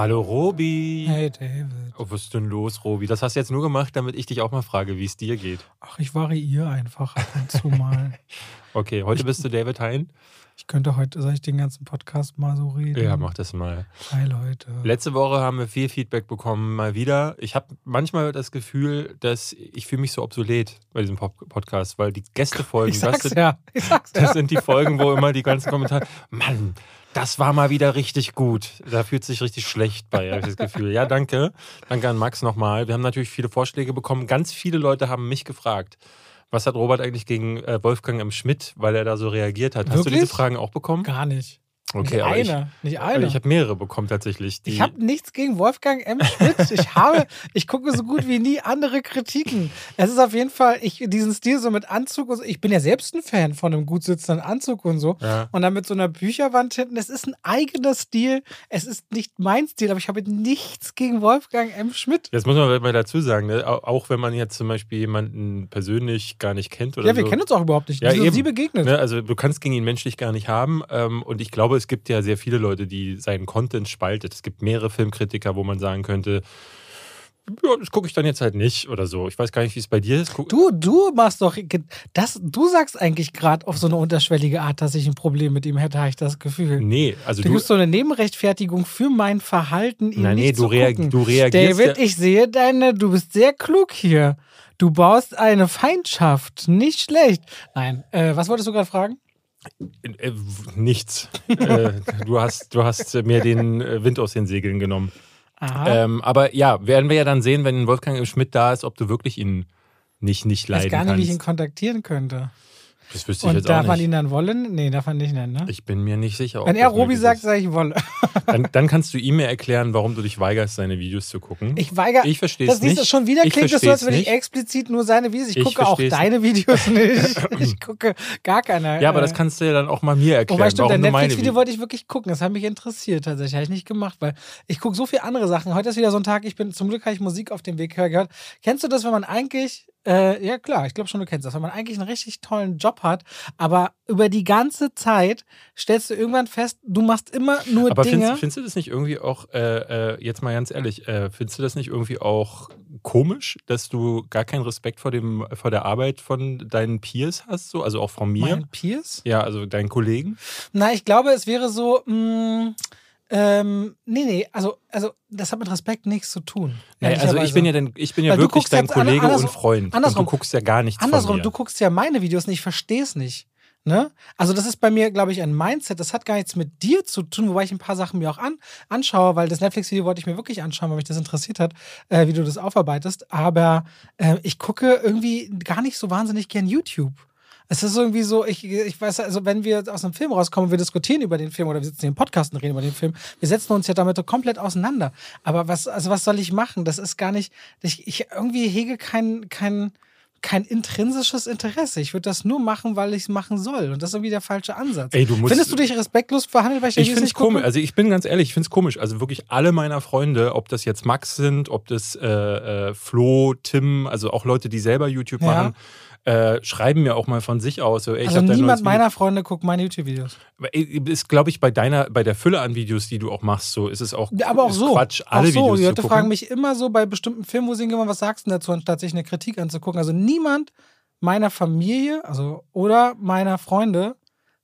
Hallo Robi. Hey David. Oh, was ist denn los, Robi? Das hast du jetzt nur gemacht, damit ich dich auch mal frage, wie es dir geht. Ach, ich variiere einfach ab und zu mal. Okay, heute bist du David Hein. Ich könnte heute, soll ich den ganzen Podcast mal so reden? Ja, mach das mal. Hi Leute. Letzte Woche haben wir viel Feedback bekommen, mal wieder. Ich habe manchmal das Gefühl, dass ich fühle mich so obsolet bei diesem Podcast, weil die Gästefolgen, ich sag's das, ja. Ich sag's das ja. sind die Folgen, wo immer die ganzen Kommentare, Mann, das war mal wieder richtig gut. Da fühlt sich richtig schlecht bei, habe ich das Gefühl. Ja, danke. Danke an Max nochmal. Wir haben natürlich viele Vorschläge bekommen. Ganz viele Leute haben mich gefragt, was hat Robert eigentlich gegen äh, Wolfgang M. Schmidt, weil er da so reagiert hat. Hast du Wirklich? diese Fragen auch bekommen? Gar nicht. Okay, nicht aber ich, eine. nicht eine. ich habe mehrere bekommen tatsächlich. Ich habe nichts gegen Wolfgang M. Schmidt. Ich habe, ich gucke so gut wie nie andere Kritiken. Es ist auf jeden Fall, ich, diesen Stil so mit Anzug und so. Ich bin ja selbst ein Fan von einem gut sitzenden Anzug und so. Ja. Und dann mit so einer Bücherwand hinten. Es ist ein eigener Stil. Es ist nicht mein Stil, aber ich habe nichts gegen Wolfgang M. Schmidt. Jetzt muss man mal dazu sagen, ne? au- auch wenn man jetzt zum Beispiel jemanden persönlich gar nicht kennt oder Ja, wir so. kennen uns auch überhaupt nicht. Ja, Wie sind eben. Sie begegnet? Ne, also du kannst gegen ihn menschlich gar nicht haben. Ähm, und ich glaube, es gibt ja sehr viele Leute, die seinen Content spaltet. Es gibt mehrere Filmkritiker, wo man sagen könnte, ja, das gucke ich dann jetzt halt nicht oder so. Ich weiß gar nicht, wie es bei dir ist. Du, du machst doch das, du sagst eigentlich gerade auf so eine unterschwellige Art, dass ich ein Problem mit ihm hätte, habe ich das Gefühl. Nee, also Du du. gibst so eine Nebenrechtfertigung für mein Verhalten, ihn Nein, nee, nicht du, zu reag gucken. du reagierst. David, ja, ich sehe deine, du bist sehr klug hier. Du baust eine Feindschaft, nicht schlecht. Nein, äh, was wolltest du gerade fragen? Äh, nichts. äh, du, hast, du hast mir den äh, Wind aus den Segeln genommen. Ähm, aber ja, werden wir ja dann sehen, wenn Wolfgang. Schmidt da ist, ob du wirklich ihn nicht, nicht ich weiß leiden gar nicht, wie ich ihn kannst. kontaktieren könnte. Das wüsste ich Und jetzt darf auch man nicht. ihn dann wollen? Nee, darf man nicht nennen, ne? Ich bin mir nicht sicher. Wenn er das Robi sagt, sage ich wolle. Dann, dann kannst du ihm mir erklären, warum du dich weigerst, seine Videos zu gucken. Ich weigere. Ich verstehe Das es nicht. schon wieder Ich klingt es so, als würde ich explizit nur seine Videos. Ich, Ich gucke auch deine Videos nicht. Ich gucke gar keine. Ja, aber äh, das kannst du ja dann auch mal mir erklären. Wobei stimmt, dein Netflix-Video wollte ich wirklich gucken. Das hat mich interessiert tatsächlich. Habe ich nicht gemacht, weil ich gucke so viele andere Sachen. Heute ist wieder so ein Tag, ich bin zum Glück habe ich Musik auf dem Weg gehört. Kennst du das, wenn man eigentlich, äh, ja klar, ich glaube schon, du kennst das, wenn man eigentlich einen richtig tollen Job hat, aber über die ganze Zeit stellst du irgendwann fest, du machst immer nur Aber Dinge. findest, findest du das nicht irgendwie auch, äh, äh, jetzt mal ganz ehrlich, äh, findest du das nicht irgendwie auch komisch, dass du gar keinen Respekt vor, dem, vor der Arbeit von deinen Peers hast, so? also auch von mir? mein Peers? Ja, also deinen Kollegen? Na, ich glaube, es wäre so, mh, ähm, nee, nee, also, also das hat mit Respekt nichts zu tun. Naja, also ich bin ja, dein, ich bin ja Weil wirklich dein Kollege andersrum- und Freund. andersrum. Und du guckst ja gar nichts Andersrum, von mir. du guckst ja meine Videos nicht, ich verstehe es nicht. Ne? Also das ist bei mir, glaube ich, ein Mindset. Das hat gar nichts mit dir zu tun, wobei ich ein paar Sachen mir auch an, anschaue, weil das Netflix-Video wollte ich mir wirklich anschauen, weil mich das interessiert hat, äh, wie du das aufarbeitest. Aber äh, ich gucke irgendwie gar nicht so wahnsinnig gern YouTube. Es ist irgendwie so, ich, ich weiß, also wenn wir aus einem Film rauskommen, wir diskutieren über den Film oder wir sitzen hier im Podcast und reden über den Film, wir setzen uns ja damit komplett auseinander. Aber was, also was soll ich machen? Das ist gar nicht, ich, ich irgendwie hege kein, kein, kein intrinsisches Interesse. Ich würde das nur machen, weil ich es machen soll. Und das ist irgendwie der falsche Ansatz. Ey, du musst- Findest du dich respektlos verhandelt, weil ich, Ich finde es komisch. Also ich bin ganz ehrlich, ich finde es komisch. Also wirklich alle meiner Freunde, ob das jetzt Max sind, ob das äh, äh, Flo, Tim, also auch Leute, die selber YouTube Ja. machen, äh, schreiben mir auch mal von sich aus. So, ey, Also niemand meiner Freunde guckt meine YouTube-Videos. Video. Ist, glaube ich, bei deiner, bei der Fülle an Videos, die du auch machst, so ist es auch Aber auch so. Quatsch, auch alle so. Videos Die Leute fragen mich immer so bei bestimmten Filmen, wo sie hingehen, was sagst du dazu, anstatt sich eine Kritik anzugucken. Also niemand meiner Familie, also oder meiner Freunde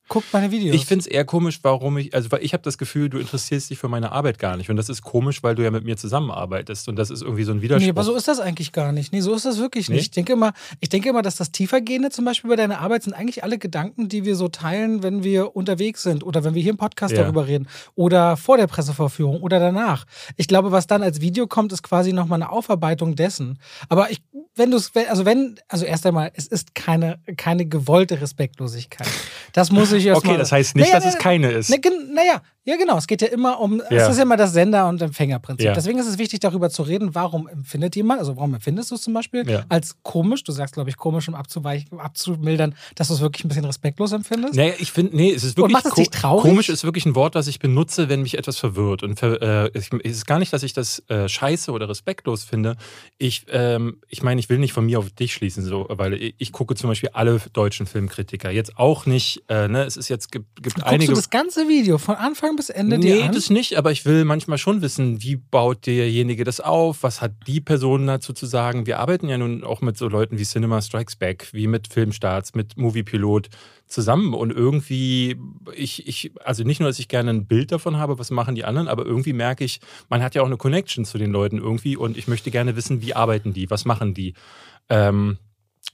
guckt meine Videos. Ich finde es eher komisch, warum ich, also weil ich habe das Gefühl, du interessierst dich für meine Arbeit gar nicht. Und das ist komisch, weil du ja mit mir zusammenarbeitest. Und das ist irgendwie so ein Widerspruch. Nee, aber so ist das eigentlich gar nicht. Nee, so ist das wirklich Nee? nicht. Ich denke immer, ich denke immer, dass das Tiefergehende zum Beispiel bei deiner Arbeit sind eigentlich alle Gedanken, die wir so teilen, wenn wir unterwegs sind oder wenn wir hier im Podcast Ja. darüber reden oder vor der Pressevorführung oder danach. Ich glaube, was dann als Video kommt, ist quasi nochmal eine Aufarbeitung dessen. Aber ich, wenn du es, also wenn, also erst einmal, es ist keine, keine gewollte Respektlosigkeit. Das muss ich erst okay, mal. das heißt nicht, Naja, dass es naja, keine ist. Naja, ja genau. Es geht ja immer um, Ja. es ist ja immer das Sender- und Empfängerprinzip. Ja. Deswegen ist es wichtig, darüber zu reden, warum empfindet jemand, also warum empfindest du es zum Beispiel Ja. als komisch, du sagst, glaube ich, komisch, um abzuweichen, abzumildern, dass du es wirklich ein bisschen respektlos empfindest. Nee, ich finde, nee, es ist Und wirklich macht es dich traurig? komisch ist wirklich ein Wort, was ich benutze, wenn mich etwas verwirrt. Und äh, es ist gar nicht, dass ich das äh, scheiße oder respektlos finde. Ich, ähm, ich meine, ich will nicht von mir auf dich schließen, so, weil ich, ich gucke zum Beispiel alle deutschen Filmkritiker. Jetzt auch nicht, äh, ne, es ist jetzt gibt, gibt einige. du das ganze Video von Anfang bis Ende nee, an? das nicht, aber ich will manchmal schon wissen, wie baut derjenige das auf, was hat die Person dazu zu sagen. Wir arbeiten ja nun auch mit so Leuten wie Cinema Strikes Back, wie mit Filmstarts, mit Moviepilot zusammen und irgendwie, ich, ich, also nicht nur, dass ich gerne ein Bild davon habe, was machen die anderen, aber irgendwie merke ich, man hat ja auch eine Connection zu den Leuten irgendwie und ich möchte gerne wissen, wie arbeiten die, was machen die. Ähm,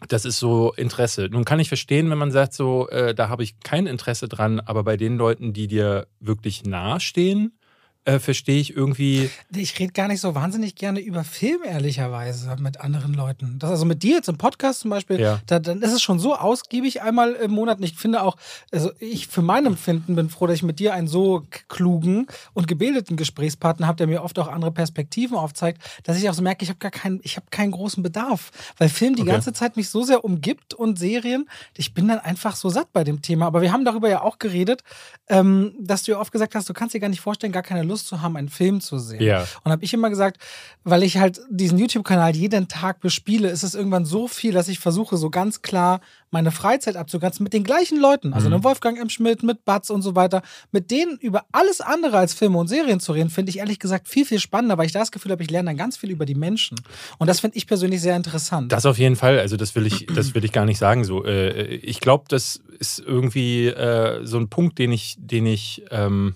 das ist so Interesse. Nun kann ich verstehen, wenn man sagt, so, äh, da habe ich kein Interesse dran, aber bei den Leuten, die dir wirklich nahestehen, äh, verstehe ich irgendwie. Ich rede gar nicht so wahnsinnig gerne über Film, ehrlicherweise, mit anderen Leuten. Das also mit dir jetzt im Podcast zum Beispiel, Ja. da, dann ist es schon so ausgiebig einmal im Monat. Und ich finde auch, also ich für mein Empfinden bin froh, dass ich mit dir einen so klugen und gebildeten Gesprächspartner habe, der mir oft auch andere Perspektiven aufzeigt, dass ich auch so merke, ich habe gar keinen, ich habe keinen großen Bedarf. Weil Film die Okay. ganze Zeit mich so sehr umgibt und Serien, ich bin dann einfach so satt bei dem Thema. Aber wir haben darüber ja auch geredet, ähm, dass du ja oft gesagt hast, du kannst dir gar nicht vorstellen, gar keine Lust zu haben, einen Film zu sehen. Ja. Und habe ich immer gesagt, weil ich halt diesen YouTube-Kanal jeden Tag bespiele, ist es irgendwann so viel, dass ich versuche, so ganz klar meine Freizeit abzugrenzen mit den gleichen Leuten. Also Mhm. einem Wolfgang M. Schmidt, mit Batz und so weiter. Mit denen über alles andere als Filme und Serien zu reden, finde ich ehrlich gesagt viel, viel spannender, weil ich da das Gefühl habe, ich lerne dann ganz viel über die Menschen. Und das finde ich persönlich sehr interessant. Das auf jeden Fall. Also das will ich, das will ich gar nicht sagen. So, äh, ich glaube, das ist irgendwie äh, so ein Punkt, den ich, den ich, ähm,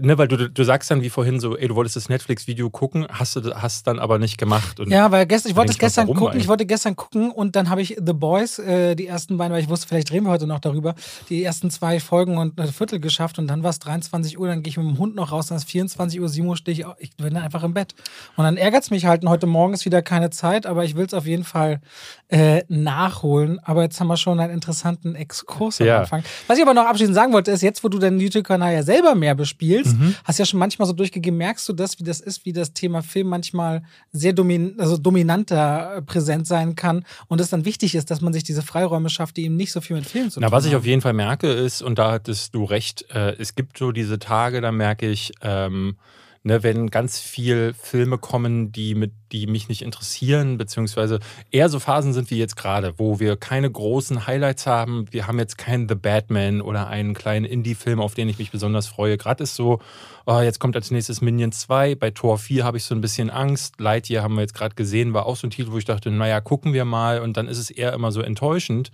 ne, weil du, du sagst dann wie vorhin so, ey, du wolltest das Netflix-Video gucken, hast du hast dann aber nicht gemacht. Und Ja, weil gestern, ich wollte es gestern gucken, eigentlich? ich wollte gestern gucken und dann habe ich The Boys, äh, die ersten beiden, weil ich wusste, vielleicht reden wir heute noch darüber, die ersten zwei Folgen und ein Viertel geschafft und dann war es 23 Uhr, dann gehe ich mit dem Hund noch raus, dann ist 24 Uhr, 7 Uhr stehe ich, ich bin dann einfach im Bett. Und dann ärgert es mich halt, und heute Morgen ist wieder keine Zeit, aber ich will es auf jeden Fall äh, nachholen. Aber jetzt haben wir schon einen interessanten Exkurs am Ja. Anfang. Was ich aber noch abschließend sagen wollte, ist, jetzt, wo du deinen YouTube-Kanal ja selber mehr bespielst, Mhm. hast ja schon manchmal so durchgegeben, merkst du das, wie das ist, wie das Thema Film manchmal sehr domin also dominanter äh, präsent sein kann und es dann wichtig ist, dass man sich diese Freiräume schafft, die eben nicht so viel mit Film zu tun Na, was ich haben. auf jeden Fall merke, ist, und da hattest du recht, äh, es gibt so diese Tage, da merke ich, ähm, ne, wenn ganz viel Filme kommen, die, mit, die mich nicht interessieren, beziehungsweise eher so Phasen sind wie jetzt gerade, wo wir keine großen Highlights haben. Wir haben jetzt keinen The Batman oder einen kleinen Indie-Film, auf den ich mich besonders freue. Gerade ist so, oh, jetzt kommt als nächstes Minion 2. Bei Tor 4 habe ich so ein bisschen Angst. Lightyear haben wir jetzt gerade gesehen, war auch so ein Titel, wo ich dachte, naja, gucken wir mal. Und dann ist es eher immer so enttäuschend.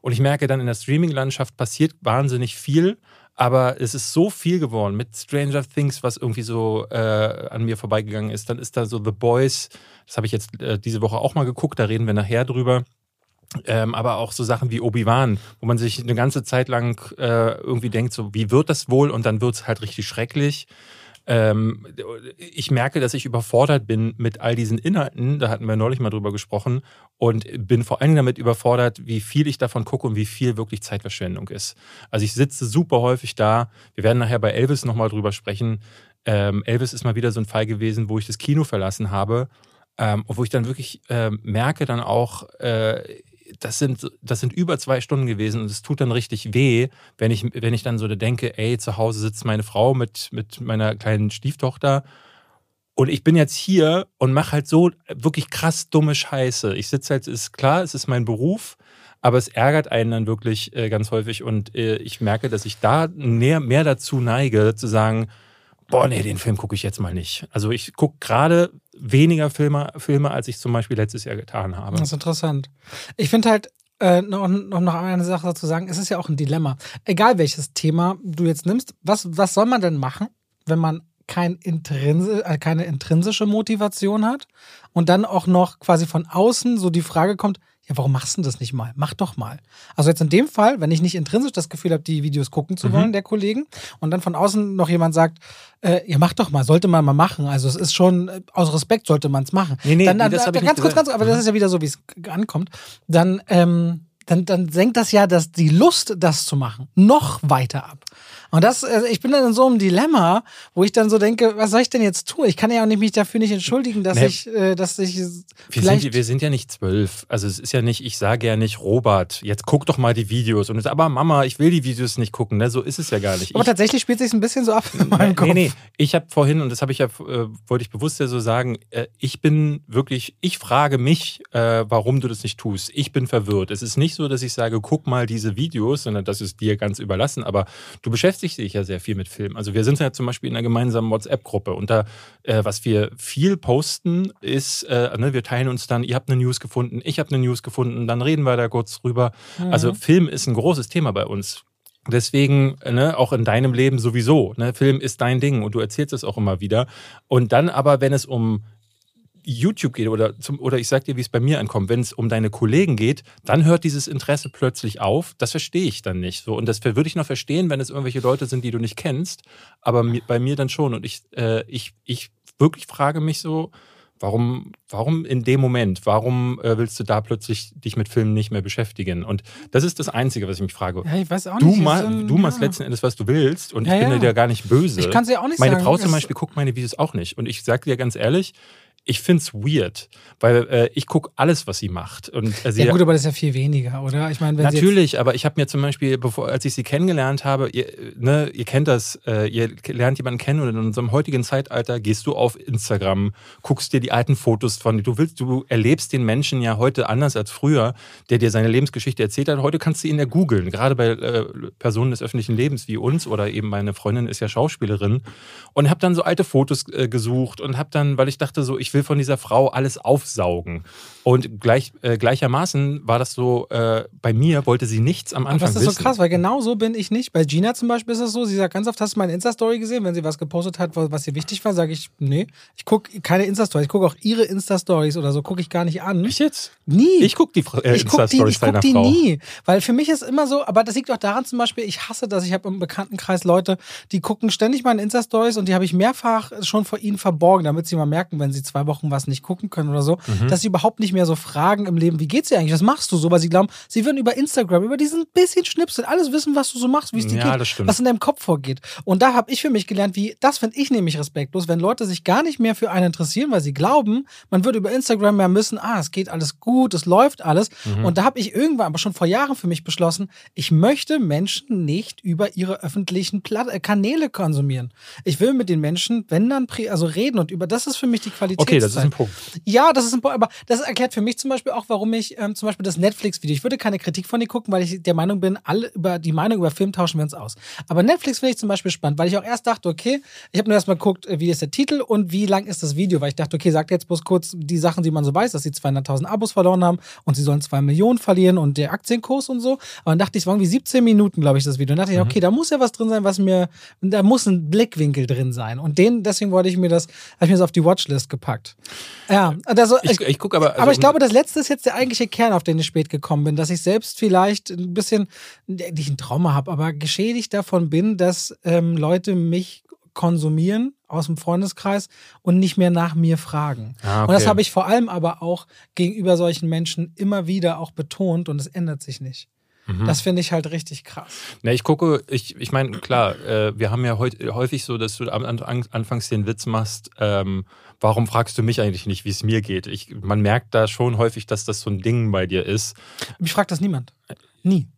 Und ich merke dann in der Streaming-Landschaft passiert wahnsinnig viel, aber es ist so viel geworden mit Stranger Things, was irgendwie so äh, an mir vorbeigegangen ist. Dann ist da so The Boys, das habe ich jetzt äh, diese Woche auch mal geguckt, da reden wir nachher drüber. Ähm, aber auch so Sachen wie Obi-Wan, wo man sich eine ganze Zeit lang äh, irgendwie denkt, so wie wird das wohl? Und dann wird es halt richtig schrecklich. Ähm, ich merke, dass ich überfordert bin mit all diesen Inhalten. Da hatten wir neulich mal drüber gesprochen. Und bin vor allem damit überfordert, wie viel ich davon gucke und wie viel wirklich Zeitverschwendung ist. Also ich sitze super häufig da. Wir werden nachher bei Elvis nochmal drüber sprechen. Ähm, Elvis ist mal wieder so ein Fall gewesen, wo ich das Kino verlassen habe. Ähm, und wo ich dann wirklich ähm, merke, dann auch, äh, das sind, das sind über zwei Stunden gewesen und es tut dann richtig weh, wenn ich, wenn ich dann so denke, ey, zu Hause sitzt meine Frau mit, mit meiner kleinen Stieftochter und ich bin jetzt hier und mache halt so wirklich krass dumme Scheiße. Ich sitze halt, ist klar, es ist mein Beruf, aber es ärgert einen dann wirklich äh, ganz häufig und äh, ich merke, dass ich da mehr, mehr dazu neige, zu sagen, boah, nee, den Film gucke ich jetzt mal nicht. Also ich gucke gerade weniger Filme, Filme, als ich zum Beispiel letztes Jahr getan habe. Das ist interessant. Ich finde halt, äh, noch, noch noch eine Sache dazu sagen, es ist ja auch ein Dilemma. Egal welches Thema du jetzt nimmst, was, was soll man denn machen, wenn man kein Intrinse, äh, keine intrinsische Motivation hat und dann auch noch quasi von außen so die Frage kommt, ja, warum machst du das nicht mal? Mach doch mal. Also jetzt in dem Fall, wenn ich nicht intrinsisch das Gefühl habe, die Videos gucken zu Mhm. wollen, der Kollegen, und dann von außen noch jemand sagt, äh, ja, mach doch mal, sollte man mal machen. Also es ist schon, äh, aus Respekt sollte man es machen. Nee, nee, dann, nee, dann, das hab ich ganz kurz, ganz, aber das Mhm. ist ja wieder so, wie es ankommt. Dann, ähm, dann, dann senkt das ja das, die Lust, das zu machen, noch weiter ab. Und das, also ich bin dann in so einem Dilemma, wo ich dann so denke, was soll ich denn jetzt tun? Ich kann ja auch nicht mich dafür nicht entschuldigen, dass Nee. ich, äh, dass ich Wir vielleicht. sind, wir sind ja nicht zwölf. Also es ist ja nicht, ich sage ja nicht, Robert, jetzt guck doch mal die Videos. Und es, aber Mama, ich will die Videos nicht gucken. Ne? So ist es ja gar nicht. aber Ich, tatsächlich spielt sich ein bisschen so ab in meinem Kopf. nee, nee. Ich habe vorhin, und das habe ich ja, äh, wollte ich bewusst ja so sagen, äh, ich bin wirklich, ich frage mich, äh, warum du das nicht tust. Ich bin verwirrt. Es ist nicht so, dass ich sage, guck mal diese Videos, sondern das ist dir ganz überlassen. Aber du beschäftigst beschäftigst dich ja sehr viel mit Filmen. Also wir sind ja zum Beispiel in einer gemeinsamen WhatsApp-Gruppe und da, äh, was wir viel posten, ist, äh, ne, wir teilen uns dann, ihr habt eine News gefunden, ich habe eine News gefunden, dann reden wir da kurz drüber. Mhm. Also Film ist ein großes Thema bei uns. Deswegen, ne, auch in deinem Leben sowieso. Ne, Film ist dein Ding und du erzählst es auch immer wieder. Und dann aber, wenn es um YouTube geht oder, zum, oder ich sag dir, wie es bei mir ankommt, wenn es um deine Kollegen geht, dann hört dieses Interesse plötzlich auf. Das verstehe ich dann nicht. So. Und das würde ich noch verstehen, wenn es irgendwelche Leute sind, die du nicht kennst, aber bei mir dann schon. Und ich, äh, ich, ich wirklich frage mich so, Warum, warum in dem Moment? Warum äh, willst du da plötzlich dich mit Filmen nicht mehr beschäftigen? Und das ist das Einzige, was ich mich frage. Ja, ich weiß auch du nicht. Ma so ein, du machst letzten Endes, was du willst und ja, ich bin ja. dir gar nicht böse. Ich kann es ja auch nicht Meine sagen. Frau zum Beispiel guckt meine Videos auch nicht. Und ich sage dir ganz ehrlich, ich finde es weird, weil äh, ich gucke alles, was sie macht. Und, äh, sie ja gut, aber das ist ja viel weniger, oder? Ich meine, natürlich, aber ich habe mir zum Beispiel, bevor, als ich sie kennengelernt habe, ihr, ne, ihr kennt das, äh, ihr lernt jemanden kennen und in unserem heutigen Zeitalter gehst du auf Instagram, guckst dir die alten Fotos von, du willst, du erlebst den Menschen ja heute anders als früher, der dir seine Lebensgeschichte erzählt hat. Heute kannst du ihn ja googeln, gerade bei äh, Personen des öffentlichen Lebens wie uns oder eben meine Freundin ist ja Schauspielerin und habe dann so alte Fotos äh, gesucht und habe dann, weil ich dachte so, ich will will von dieser Frau alles aufsaugen. Und gleich, äh, gleichermaßen war das so, äh, bei mir wollte sie nichts am Anfang Aber das ist wissen. so krass, weil genau so bin ich nicht. Bei Gina zum Beispiel ist es so, sie sagt ganz oft, hast du meine Insta-Story gesehen? Wenn sie was gepostet hat, was ihr wichtig war, sage ich, nee. Ich gucke keine Insta-Story. Ich gucke auch ihre Insta-Stories oder so, gucke ich gar nicht an. Ich jetzt? Nie. Ich gucke die äh, Insta-Stories Ich gucke die, guck die nie. Weil für mich ist immer so, aber das liegt auch daran zum Beispiel, ich hasse das. Ich habe im Bekanntenkreis Leute, die gucken ständig meine Insta-Stories und die habe ich mehrfach schon vor ihnen verborgen, damit sie mal merken, wenn sie zwei Wochen was nicht gucken können oder so, mhm. dass sie überhaupt nicht mehr so fragen im Leben, wie geht's dir eigentlich, was machst du so, weil sie glauben, sie würden über Instagram, über diesen bisschen Schnipsel alles wissen, was du so machst, wie es dir ja, geht, was in deinem Kopf vorgeht. Und da habe ich für mich gelernt, wie, das finde ich nämlich respektlos, wenn Leute sich gar nicht mehr für einen interessieren, weil sie glauben, man würde über Instagram mehr müssen, ah, es geht alles gut, es läuft alles. Mhm. Und da habe ich irgendwann, aber schon vor Jahren für mich beschlossen, ich möchte Menschen nicht über ihre öffentlichen äh, Kanäle konsumieren. Ich will mit den Menschen, wenn dann, also reden und über, das ist für mich die Qualität. Okay, das ist ein Punkt. Ja, das ist ein Punkt, aber das erklärt für mich zum Beispiel auch, warum ich ähm, zum Beispiel das Netflix-Video, ich würde keine Kritik von dir gucken, weil ich der Meinung bin, alle über die Meinung über Film tauschen wir uns aus. Aber Netflix finde ich zum Beispiel spannend, weil ich auch erst dachte, okay, ich habe nur erstmal geguckt, äh, wie ist der Titel und wie lang ist das Video, weil ich dachte, okay, sagt jetzt bloß kurz die Sachen, die man so weiß, dass sie 200.000 Abos verloren haben und sie sollen 2 Millionen verlieren und der Aktienkurs und so. Aber dann dachte ich, es waren wie 17 Minuten, glaube ich, das Video. Und dachte ich, mhm. okay, da muss ja was drin sein, was mir, da muss ein Blickwinkel drin sein. Und den, deswegen wollte ich mir das, habe ich mir das auf die Watchlist gepackt. Ja, also ich, ich, ich gucke aber. Also, aber ich glaube, das letzte ist jetzt der eigentliche Kern, auf den ich spät gekommen bin, dass ich selbst vielleicht ein bisschen, nicht ein Trauma habe, aber geschädigt davon bin, dass ähm, Leute mich konsumieren aus dem Freundeskreis und nicht mehr nach mir fragen. Ah, okay. Und das habe ich vor allem aber auch gegenüber solchen Menschen immer wieder auch betont und es ändert sich nicht. Mhm. Das finde ich halt richtig krass. Na, ich gucke, ich, ich meine, klar, äh, wir haben ja heut, häufig so, dass du am Anfangs den Witz machst, ähm, warum fragst du mich eigentlich nicht, wie es mir geht? Ich, man merkt da schon häufig, dass das so ein Ding bei dir ist. Mich fragt das niemand. Nie.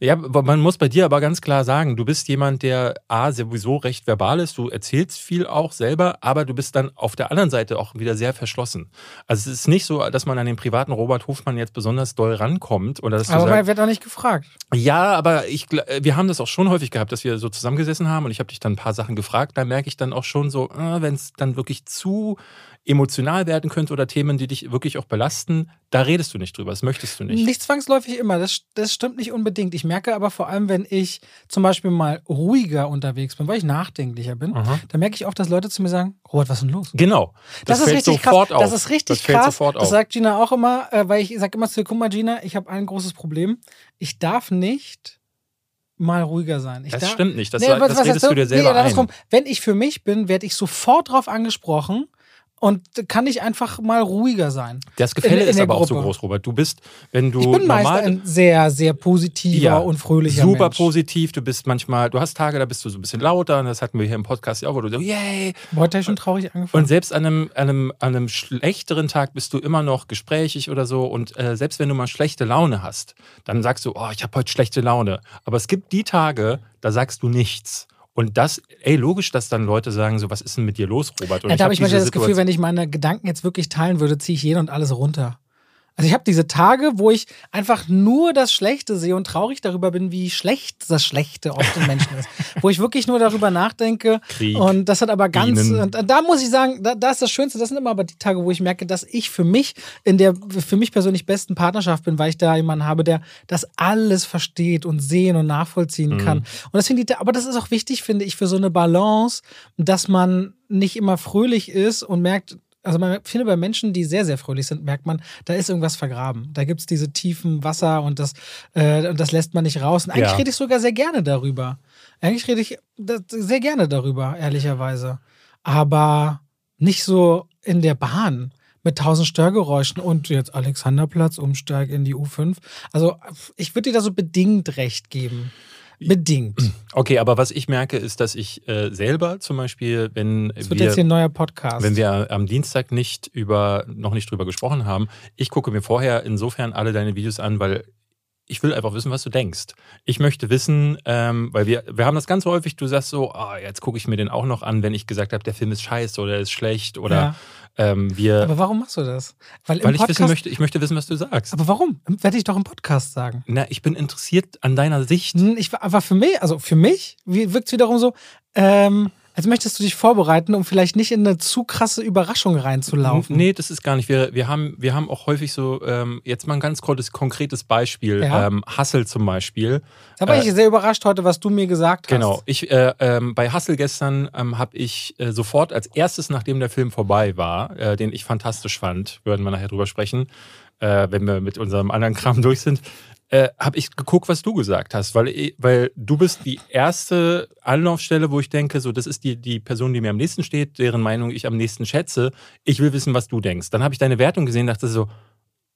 Ja, man muss bei dir aber ganz klar sagen, du bist jemand, der A, sowieso recht verbal ist, du erzählst viel auch selber, aber du bist dann auf der anderen Seite auch wieder sehr verschlossen. Also es ist nicht so, dass man an den privaten Robert Hofmann jetzt besonders doll rankommt. Oder dass aber man wird auch nicht gefragt. Ja, aber ich, wir haben das auch schon häufig gehabt, dass wir so zusammengesessen haben und ich habe dich dann ein paar Sachen gefragt, da merke ich dann auch schon so, äh, wenn es dann wirklich zu emotional werden könnte oder Themen, die dich wirklich auch belasten, da redest du nicht drüber, das möchtest du nicht. Nicht zwangsläufig immer, das, das stimmt nicht unbedingt. Ich merke aber vor allem, wenn ich zum Beispiel mal ruhiger unterwegs bin, weil ich nachdenklicher bin, Aha. dann merke ich auch, dass Leute zu mir sagen, Robert, was ist denn los? Genau. Das, das ist richtig krass. Auf. Das ist richtig das krass. Das sagt Gina auch immer, äh, weil ich sage immer zu ihr, guck mal Gina, ich habe ein großes Problem. Ich darf nicht mal ruhiger sein. Ich das darf, stimmt nicht. Das, nee, was, das redest du dir selber nee, ein. Wenn ich für mich bin, werde ich sofort drauf angesprochen und kann ich einfach mal ruhiger sein. Das Gefälle in, in ist aber Gruppe. auch so groß, Robert. Du bist, wenn du. Ich bin normal, meist ein sehr, sehr positiver ja, und fröhlicher super Mensch. positiv. Du bist manchmal, du hast Tage, da bist du so ein bisschen lauter. Und das hatten wir hier im Podcast ja auch, wo du so, yay. Heute schon traurig angefangen. Und selbst an einem, an, einem, an einem schlechteren Tag bist du immer noch gesprächig oder so. Und äh, selbst wenn du mal schlechte Laune hast, dann sagst du, oh, ich habe heute schlechte Laune. Aber es gibt die Tage, da sagst du nichts. Und das, ey, logisch, dass dann Leute sagen, so, was ist denn mit dir los, Robert? Und ja, da habe ich manchmal das Gefühl, wenn ich meine Gedanken jetzt wirklich teilen würde, ziehe ich jeden und alles runter. Also ich habe diese Tage, wo ich einfach nur das Schlechte sehe und traurig darüber bin, wie schlecht das Schlechte oft in Menschen ist. wo ich wirklich nur darüber nachdenke. Krieg, und das hat aber ganz, Bienen. und da muss ich sagen, da, da ist das Schönste, das sind immer aber die Tage, wo ich merke, dass ich für mich in der für mich persönlich besten Partnerschaft bin, weil ich da jemanden habe, der das alles versteht und sehen und nachvollziehen Mhm. kann. Und das finde ich, aber das ist auch wichtig, finde ich, für so eine Balance, dass man nicht immer fröhlich ist und merkt, also man finde bei Menschen, die sehr, sehr fröhlich sind, merkt man, da ist irgendwas vergraben. Da gibt es diese tiefen Wasser und das, äh, und das lässt man nicht raus. Und eigentlich Ja. rede ich sogar sehr gerne darüber. Eigentlich rede ich sehr gerne darüber, ehrlicherweise. Aber nicht so in der Bahn mit tausend Störgeräuschen und jetzt Alexanderplatz, Umsteig in die U5. Also ich würde dir da so bedingt recht geben. Bedingt. Okay, aber was ich merke, ist, dass ich äh, selber zum Beispiel, wenn Es wird jetzt hier wir, ein neuer Podcast. wenn wir am Dienstag nicht über, noch nicht drüber gesprochen haben, ich gucke mir vorher insofern alle deine Videos an, weil ich will einfach wissen, was du denkst. Ich möchte wissen, ähm, weil wir, wir haben das ganz häufig, du sagst so, ah, jetzt gucke ich mir den auch noch an, wenn ich gesagt habe, der Film ist scheiße oder ist schlecht oder Ja. Ähm, wir, aber warum machst du das? Weil, weil ich Podcast, wissen möchte, ich möchte wissen, was du sagst. Aber warum? Werde ich doch im Podcast sagen. Na, ich bin interessiert an deiner Sicht. Hm, Ich, aber für mich, also für mich wirkt es wiederum so, ähm, als möchtest du dich vorbereiten, um vielleicht nicht in eine zu krasse Überraschung reinzulaufen. Nee, das ist gar nicht. Wir, wir, haben, wir haben auch häufig so, ähm, jetzt mal ein ganz konkretes, konkretes Beispiel. Ja. Ähm, Hustle zum Beispiel. Da war Äh, ich sehr überrascht heute, was du mir gesagt hast. Genau. Ich, äh, ähm, bei Hustle gestern ähm, habe ich äh, sofort als erstes, nachdem der Film vorbei war, äh, den ich fantastisch fand, würden wir nachher drüber sprechen, äh, wenn wir mit unserem anderen Kram durch sind, äh, habe ich geguckt, was du gesagt hast, weil, weil du bist die erste Anlaufstelle, wo ich denke, so das ist die, die Person, die mir am nächsten steht, deren Meinung ich am nächsten schätze. Ich will wissen, was du denkst. Dann habe ich deine Wertung gesehen, dachte so,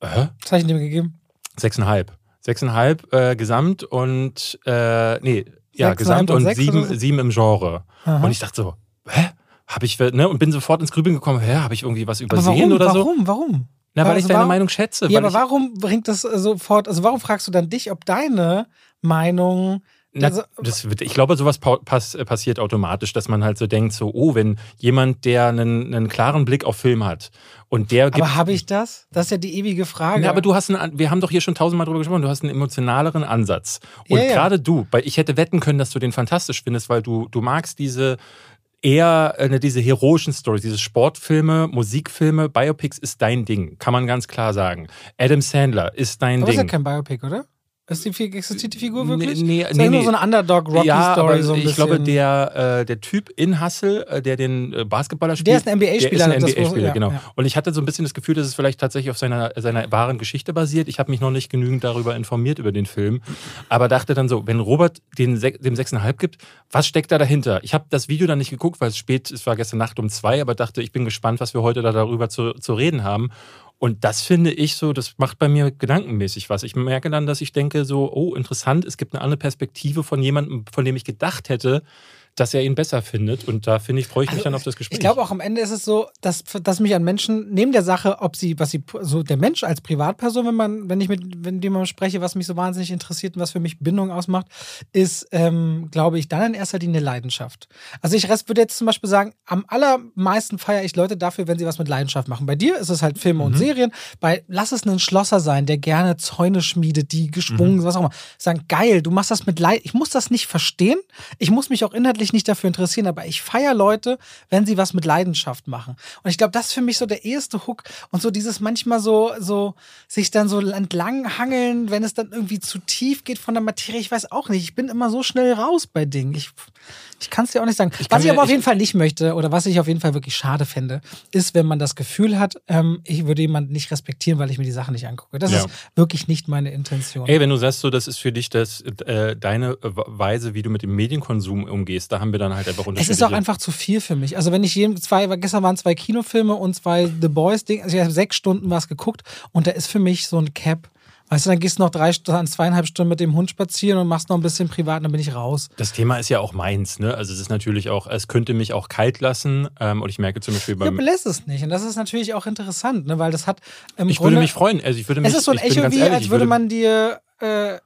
äh, Was habe ich dem gegeben? Sechseinhalb. Sechseinhalb äh, gesamt und äh, nee, ja, gesamt und und sieben, so? sieben im Genre. Aha. Und ich dachte so, hä? Hab ich, ne? Und bin sofort ins Grübeln gekommen, hä, habe ich irgendwie was übersehen warum? oder so? Warum? Warum? Na, weil Also ich deine warum- Meinung schätze. Ja, aber ich, warum bringt das äh, sofort, also warum fragst du dann dich, ob deine Meinung Na, also- das wird, ich glaube, sowas pass, äh, passiert automatisch, dass man halt so denkt, so, oh, wenn jemand, der einen, einen klaren Blick auf Film hat und der gibt. Aber habe ich das? Das ist ja die ewige Frage. Ja, aber du hast einen, wir haben doch hier schon tausendmal drüber gesprochen, du hast einen emotionaleren Ansatz. Und Ja, ja. gerade du, weil ich hätte wetten können, dass du den fantastisch findest, weil du, du magst diese eher äh, diese heroischen Stories, diese Sportfilme, Musikfilme, Biopics ist dein Ding, kann man ganz klar sagen. Adam Sandler ist dein aber ist ja Ding. kein Biopic, oder? Ist die, existiert die Figur wirklich? Nee, nee, ist nee, nur nee. so eine Underdog-Rocky-Story. ja, aber so ein ich bisschen. glaube, der, äh, der Typ in Hustle, äh, der den äh, Basketballer spielt, Der ist ein NBA-Spieler, Der ist ein NBA-Spieler, ja, genau. ja. Und ich hatte so ein bisschen das Gefühl, dass es vielleicht tatsächlich auf seiner, seiner wahren Geschichte basiert. Ich habe mich noch nicht genügend darüber informiert, über den Film. Aber dachte dann so, wenn Robert den, dem 6,5 gibt, was steckt da dahinter? Ich habe das Video dann nicht geguckt, weil es spät, es war gestern Nacht um zwei, aber dachte, ich bin gespannt, was wir heute da darüber zu, zu reden haben. Und das finde ich so, das macht bei mir gedankenmäßig was. Ich merke dann, dass ich denke so, oh, interessant, es gibt eine andere Perspektive von jemandem, von dem ich gedacht hätte, dass er ihn besser findet. Und da finde ich, freue ich mich Also, dann auf das Gespräch. Ich glaube auch am Ende ist es so, dass, dass mich an Menschen, neben der Sache, ob sie, was sie, so der Mensch als Privatperson, wenn man, wenn ich mit, wenn jemandem spreche, was mich so wahnsinnig interessiert und was für mich Bindung ausmacht, ist, ähm, glaube ich, dann in erster Linie Leidenschaft. Also ich würde jetzt zum Beispiel sagen, am allermeisten feiere ich Leute dafür, wenn sie was mit Leidenschaft machen. Bei dir ist es halt Filme und Serien. Bei lass es ein Schlosser sein, der gerne Zäune schmiedet, die geschwungen, was auch immer. Sagen, geil, du machst das mit Leid. Ich muss das nicht verstehen. Ich muss mich auch inhaltlich nicht dafür interessieren, aber ich feiere Leute, wenn sie was mit Leidenschaft machen. Und ich glaube, das ist für mich so der erste Hook und so dieses manchmal so, so sich dann so entlang hangeln, wenn es dann irgendwie zu tief geht von der Materie. Ich weiß auch nicht. Ich bin immer so schnell raus bei Dingen. Ich, ich kann es dir auch nicht sagen. kann was ich mir- aber auf ich- jeden Fall nicht möchte oder was ich auf jeden Fall wirklich schade fände, ist, wenn man das Gefühl hat, ähm, ich würde jemanden nicht respektieren, weil ich mir die Sachen nicht angucke. Das Ja. ist wirklich nicht meine Intention. Ey, wenn du sagst, so, das ist für dich das, äh, deine Weise, wie du mit dem Medienkonsum umgehst, da haben wir dann halt einfach Es unterschiedliche... ist auch einfach zu viel für mich. Also wenn ich jedem zwei, gestern waren zwei Kinofilme und zwei The Boys Ding, also ich habe sechs Stunden was geguckt und da ist für mich so ein Cap. Weißt du, dann gehst du noch drei, Stunden, zweieinhalb Stunden mit dem Hund spazieren und machst noch ein bisschen privat, und dann bin ich raus. Das Thema ist ja auch meins, ne? Also es ist natürlich auch, es könnte mich auch kalt lassen. Ähm, und ich merke zum Beispiel Ja, beim. belässt es nicht. Und das ist natürlich auch interessant, ne? weil das hat im ich Grunde. würde mich freuen. Also ich würde mich, es ist so ein Echo wie, ehrlich, als ich würde man dir, äh,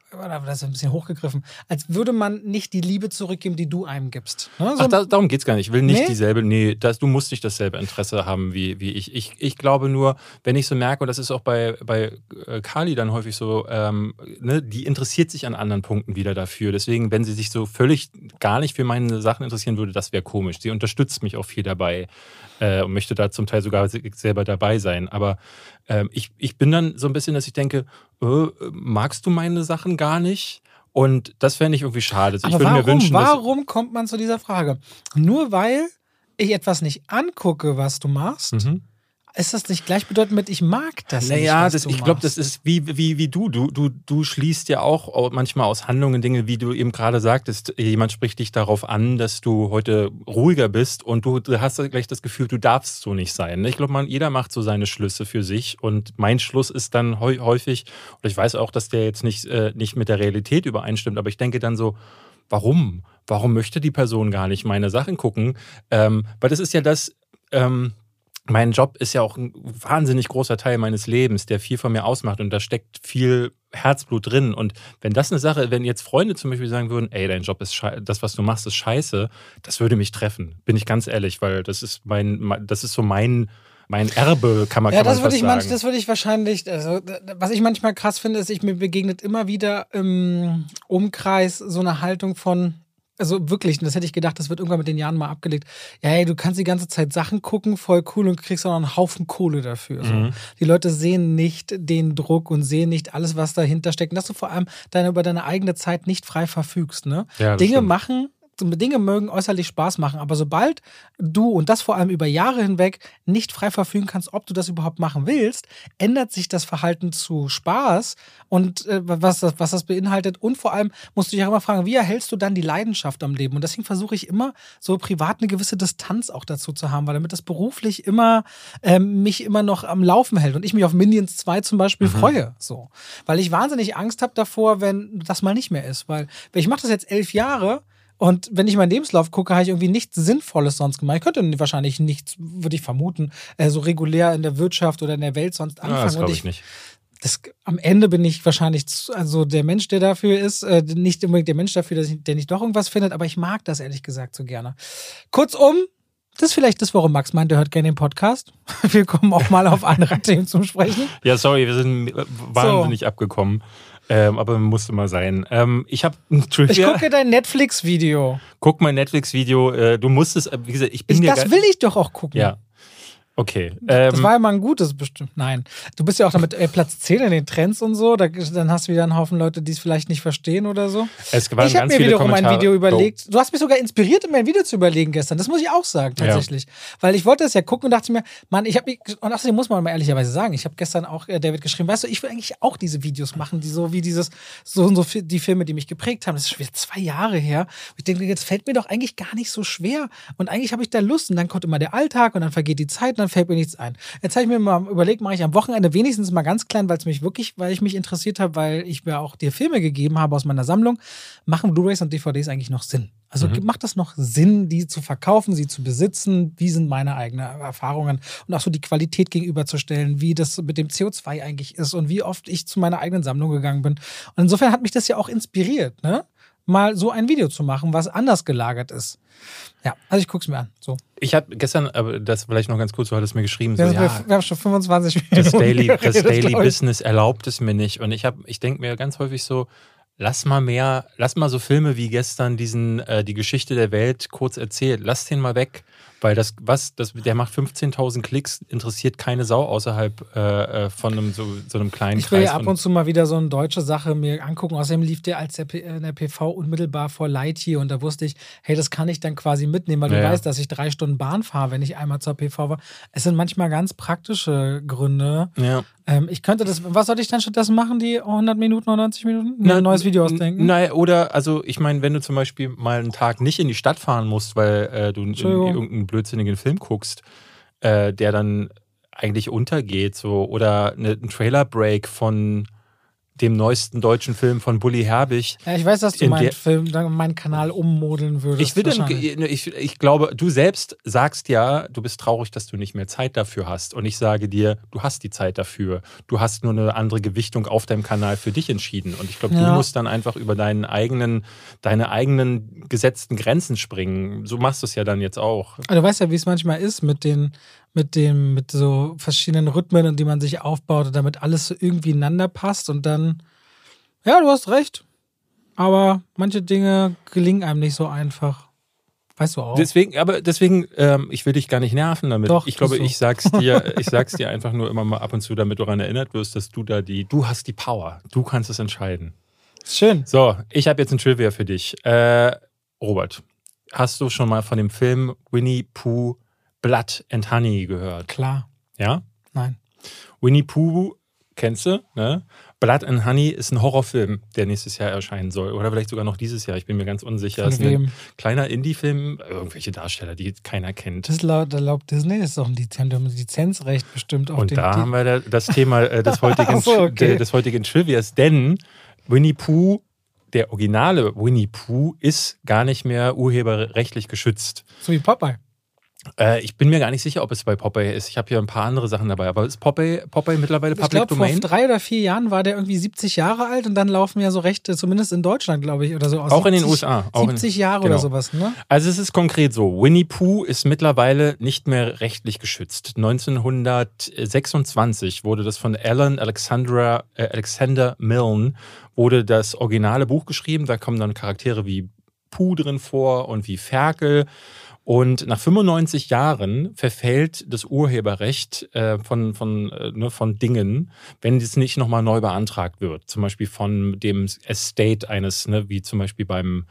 das ist ein bisschen hochgegriffen, als würde man nicht die Liebe zurückgeben, die du einem gibst. Ne? So Ach, da, darum geht es gar nicht. Ich will nicht Nee? dieselbe, nee, das, du musst nicht dasselbe Interesse haben wie, wie ich. ich. Ich glaube nur, wenn ich so merke, und das ist auch bei, bei äh, Kali dann häufig so, ähm, ne, die interessiert sich an anderen Punkten wieder dafür. Deswegen, wenn sie sich so völlig gar nicht für meine Sachen interessieren würde, das wäre komisch. Sie unterstützt mich auch viel dabei äh, und möchte da zum Teil sogar se- selber dabei sein. Aber ähm, ich, ich bin dann so ein bisschen, dass ich denke, äh, magst du meine Sachen gar nicht? Und das fände ich irgendwie schade. Also ich würde warum, mir wünschen, warum kommt man zu dieser Frage? Nur weil ich etwas nicht angucke, was du machst, Mhm. Ist das nicht gleichbedeutend mit ich mag das Naja, nicht, du ich glaube, das ist wie, wie, wie du. du. Du du schließt ja auch au- manchmal aus Handlungen Dinge, wie du eben gerade sagtest. Jemand spricht dich darauf an, dass du heute ruhiger bist und du, hast gleich das Gefühl, du darfst so nicht sein. ne? Ich glaube, man, jeder macht so seine Schlüsse für sich und mein Schluss ist dann häu- häufig, und ich weiß auch, dass der jetzt nicht, äh, nicht mit der Realität übereinstimmt, aber ich denke dann so, warum? Warum möchte die Person gar nicht meine Sachen gucken? Ähm, weil das ist ja das, ähm, mein Job ist ja auch ein wahnsinnig großer Teil meines Lebens, der viel von mir ausmacht und da steckt viel Herzblut drin. Und wenn das eine Sache, wenn jetzt Freunde zum Beispiel sagen würden, ey, dein Job ist scheiße, das, was du machst, ist scheiße, das würde mich treffen. Bin ich ganz ehrlich, weil das ist mein, mein- das ist so mein, mein Erbe, kann man, Ja, kann man das würde fast ich, manch, das würde ich wahrscheinlich, also was ich manchmal krass finde, ist, ich mir begegnet immer wieder im Umkreis so eine Haltung von, also wirklich, das hätte ich gedacht, das wird irgendwann mit den Jahren mal abgelegt. Ja, hey, du kannst die ganze Zeit Sachen gucken, voll cool und kriegst auch noch einen Haufen Kohle dafür. So. Mhm. Die Leute sehen nicht den Druck und sehen nicht alles, was dahinter steckt. Und dass du vor allem deine, über deine eigene Zeit nicht frei verfügst. Ne? Ja, Dinge stimmt. machen, Dinge mögen äußerlich Spaß machen, aber sobald du und das vor allem über Jahre hinweg nicht frei verfügen kannst, ob du das überhaupt machen willst, ändert sich das Verhalten zu Spaß und äh, was, das, was das beinhaltet. Und vor allem musst du dich auch immer fragen, wie erhältst du dann die Leidenschaft am Leben? Und deswegen versuche ich immer so privat eine gewisse Distanz auch dazu zu haben, weil damit das beruflich immer ähm, mich immer noch am Laufen hält und ich mich auf Minions 2 zum Beispiel freue. So. Weil ich wahnsinnig Angst habe davor, wenn das mal nicht mehr ist. Weil weil ich mache das jetzt elf Jahre und wenn ich meinen Lebenslauf gucke, habe ich irgendwie nichts Sinnvolles sonst gemacht. Ich könnte wahrscheinlich nichts, würde ich vermuten, äh, so regulär in der Wirtschaft oder in der Welt sonst Ja, anfangen. das Und glaube ich, ich nicht. das, am Ende bin ich wahrscheinlich zu, also der Mensch, der dafür ist, äh, nicht unbedingt der Mensch dafür, dass ich, der nicht doch irgendwas findet, aber ich mag das ehrlich gesagt so gerne. Kurzum, das ist vielleicht das, warum Max meint, der hört gerne den Podcast. Wir kommen auch mal auf andere Themen zum Sprechen. Ja, sorry, wir sind wahnsinnig abgekommen. Ähm, aber musste mal sein. Ähm, ich habe ein Ich Trivia. gucke dein Netflix-Video. Guck mein Netflix-Video. Äh, du musst es, äh, wie gesagt, ich bin Ich, dir Das will ich doch auch gucken. Ja. Okay. Das Ähm, war ja mal ein gutes bestimmt. Nein. Du bist ja auch damit äh, Platz 10 in den Trends und so. Da, dann hast du wieder einen Haufen Leute, die es vielleicht nicht verstehen oder so. es waren ich habe mir wiederum ein. Video überlegt. Du hast mich sogar inspiriert, mir ein Video zu überlegen gestern. Das muss ich auch sagen, Ja. tatsächlich. Weil ich wollte das ja gucken und dachte mir, Mann, ich habe und außerdem muss man mal ehrlicherweise sagen, ich habe gestern auch äh, David geschrieben, weißt du, ich will eigentlich auch diese Videos machen, die so wie dieses, so und so die Filme, die mich geprägt haben. Das ist schon wieder zwei Jahre her. Ich denke, jetzt fällt mir doch eigentlich gar nicht so schwer. Und eigentlich habe ich da Lust. Und dann kommt immer der Alltag und dann vergeht die Zeit und dann fällt mir nichts ein. Jetzt habe ich mir mal überlegt, mache ich am Wochenende wenigstens mal ganz klein, weil es mich wirklich, weil ich mich interessiert habe, weil ich mir auch dir Filme gegeben habe aus meiner Sammlung, machen Blu-rays und DVDs eigentlich noch Sinn? Also macht das noch Sinn, die zu verkaufen, sie zu besitzen? Wie sind meine eigenen Erfahrungen? Und auch so die Qualität gegenüberzustellen, wie das mit dem CO2 eigentlich ist und wie oft ich zu meiner eigenen Sammlung gegangen bin. Und insofern hat mich das ja auch inspiriert, ne? Mal so ein Video zu machen, was anders gelagert ist. Ja, also ich guck's mir an. So. Ich habe gestern, aber das vielleicht noch ganz kurz, du hattest mir geschrieben, so, Wir, ja, wir haben schon 25 Minuten. das Daily, das geredet, Daily. Business erlaubt es mir nicht. Und ich habe, ich denke mir ganz häufig so, lass mal mehr, lass mal so Filme wie gestern diesen, äh, die Geschichte der Welt kurz erzählt, lass den mal weg. Weil das, was, das, der macht 15.000 Klicks, interessiert keine Sau außerhalb äh, äh, von einem, so, so einem kleinen Ich will Kreis. ja ab und zu mal wieder so eine deutsche Sache mir angucken. Außerdem lief der als der, P äh, der PV unmittelbar vor Lightyear und da wusste ich, hey, das kann ich dann quasi mitnehmen, weil Ja, du ja. weißt, dass ich drei Stunden Bahn fahre, wenn ich einmal zur PV war. Es sind manchmal ganz praktische Gründe. ja. Ähm, ich könnte das, was soll ich dann stattdessen machen, die 100 Minuten oder 90 Minuten? Mir ein neues Video ausdenken? Nein, oder, also ich meine, wenn du zum Beispiel mal einen Tag nicht in die Stadt fahren musst, weil äh, du in, Entschuldigung. irgendeinen blödsinnigen Film guckst, äh, der dann eigentlich untergeht, so, oder eine, ein Trailer-Break von dem neuesten deutschen Film von Bully Herbig. Ja, ich weiß, dass du In meinen Film, meinen Kanal ummodeln würdest. Ich, will dann, wahrscheinlich. ich, ich glaube, du selbst sagst ja, du bist traurig, dass du nicht mehr Zeit dafür hast. Und ich sage dir, du hast die Zeit dafür. Du hast nur eine andere Gewichtung auf deinem Kanal für dich entschieden. Und ich glaube, du Ja. musst dann einfach über deinen eigenen, deine eigenen gesetzten Grenzen springen. So machst du es ja dann jetzt auch. Aber du weißt ja, wie es manchmal ist mit den, mit dem, mit so verschiedenen Rhythmen, die man sich aufbaut, damit alles so irgendwie ineinander passt und dann, ja, du hast recht. Aber manche Dinge gelingen einem nicht so einfach. Weißt du auch. Deswegen, aber deswegen, ähm, ich will dich gar nicht nerven damit. Doch, ich glaube, du. ich sag's dir, ich sag's dir einfach nur immer mal ab und zu, damit du daran erinnert wirst, dass du da die, du hast die Power. Du kannst es entscheiden. Schön. So, ich habe jetzt ein Trivia für dich. Äh, Robert, hast du schon mal von dem Film Winnie Pooh Blood and Honey gehört? Klar. Ja? Nein. Winnie Pooh kennst du, ne? Blood and Honey ist ein Horrorfilm, der nächstes Jahr erscheinen soll. Oder vielleicht sogar noch dieses Jahr. Ich bin mir ganz unsicher. Von ist ein wem? kleiner Indie-Film, irgendwelche Darsteller, die keiner kennt. Das laut, laut Disney ist doch ein Lizenzrecht bestimmt auf Und den da haben wir da- das Thema äh, des heutigen, so, okay. des heutigen Trivias, denn Winnie Pooh, der originale Winnie Pooh, ist gar nicht mehr urheberrechtlich geschützt. So wie Popeye. Äh, ich bin mir gar nicht sicher, ob es bei Popeye ist. Ich habe hier ein paar andere Sachen dabei. Aber ist Popeye, Popeye mittlerweile Ich Public glaube, vor Domain? drei oder vier Jahren war der irgendwie 70 Jahre alt und dann laufen ja so Rechte, zumindest in Deutschland, glaube ich, oder so aus Auch in den 70 USA. Auch in- 70 Jahre genau. oder sowas, ne? Also es ist konkret so, Winnie Pooh ist mittlerweile nicht mehr rechtlich geschützt. 1926 wurde das von Alan Alexandra, äh, Alexander Milne, wurde das originale Buch geschrieben. Da kommen dann Charaktere wie Pooh drin vor und wie Ferkel. Und nach 95 Jahren verfällt das Urheberrecht äh, von, von, äh, ne, von Dingen, wenn das nicht nochmal neu beantragt wird. Zum Beispiel von dem Estate eines, ne, wie zum Beispiel beim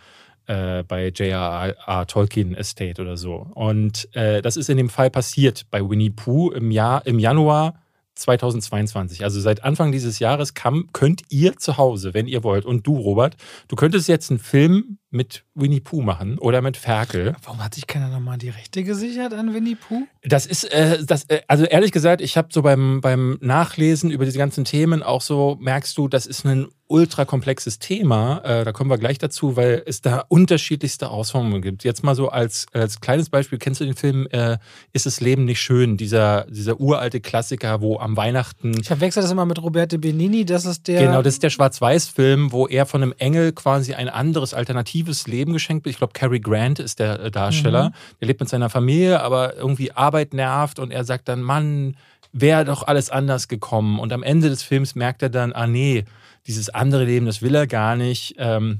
äh, bei J.R.R. Tolkien Estate oder so. Und äh, das ist in dem Fall passiert bei Winnie Pooh im Jahr, im Januar 2022. Also seit Anfang dieses Jahres kann, könnt ihr zu Hause, wenn ihr wollt, und du, Robert, du könntest jetzt einen Film mit Winnie Pooh machen oder mit Ferkel. Warum hat sich keiner nochmal die Rechte gesichert an Winnie Pooh? Das ist, äh, das, äh, also ehrlich gesagt, ich habe so beim, beim Nachlesen über diese ganzen Themen auch so, merkst du, das ist ein ultra komplexes Thema. Äh, da kommen wir gleich dazu, weil es da unterschiedlichste Ausformungen gibt. Jetzt mal so als, als kleines Beispiel, kennst du den Film äh, Ist das Leben nicht schön? Dieser, dieser uralte Klassiker, wo am Weihnachten Ich verwechsel das immer mit Roberto Benini, das ist der. Genau, das ist der Schwarz-Weiß-Film, wo er von einem Engel quasi ein anderes, alternatives Leben geschenkt wird. Ich glaube, Cary Grant ist der äh, Darsteller. Der lebt mit seiner Familie, aber irgendwie Arbeit nervt und er sagt dann, Mann, wäre doch alles anders gekommen. Und am Ende des Films merkt er dann, ah nee, dieses andere Leben, das will er gar nicht. Ähm,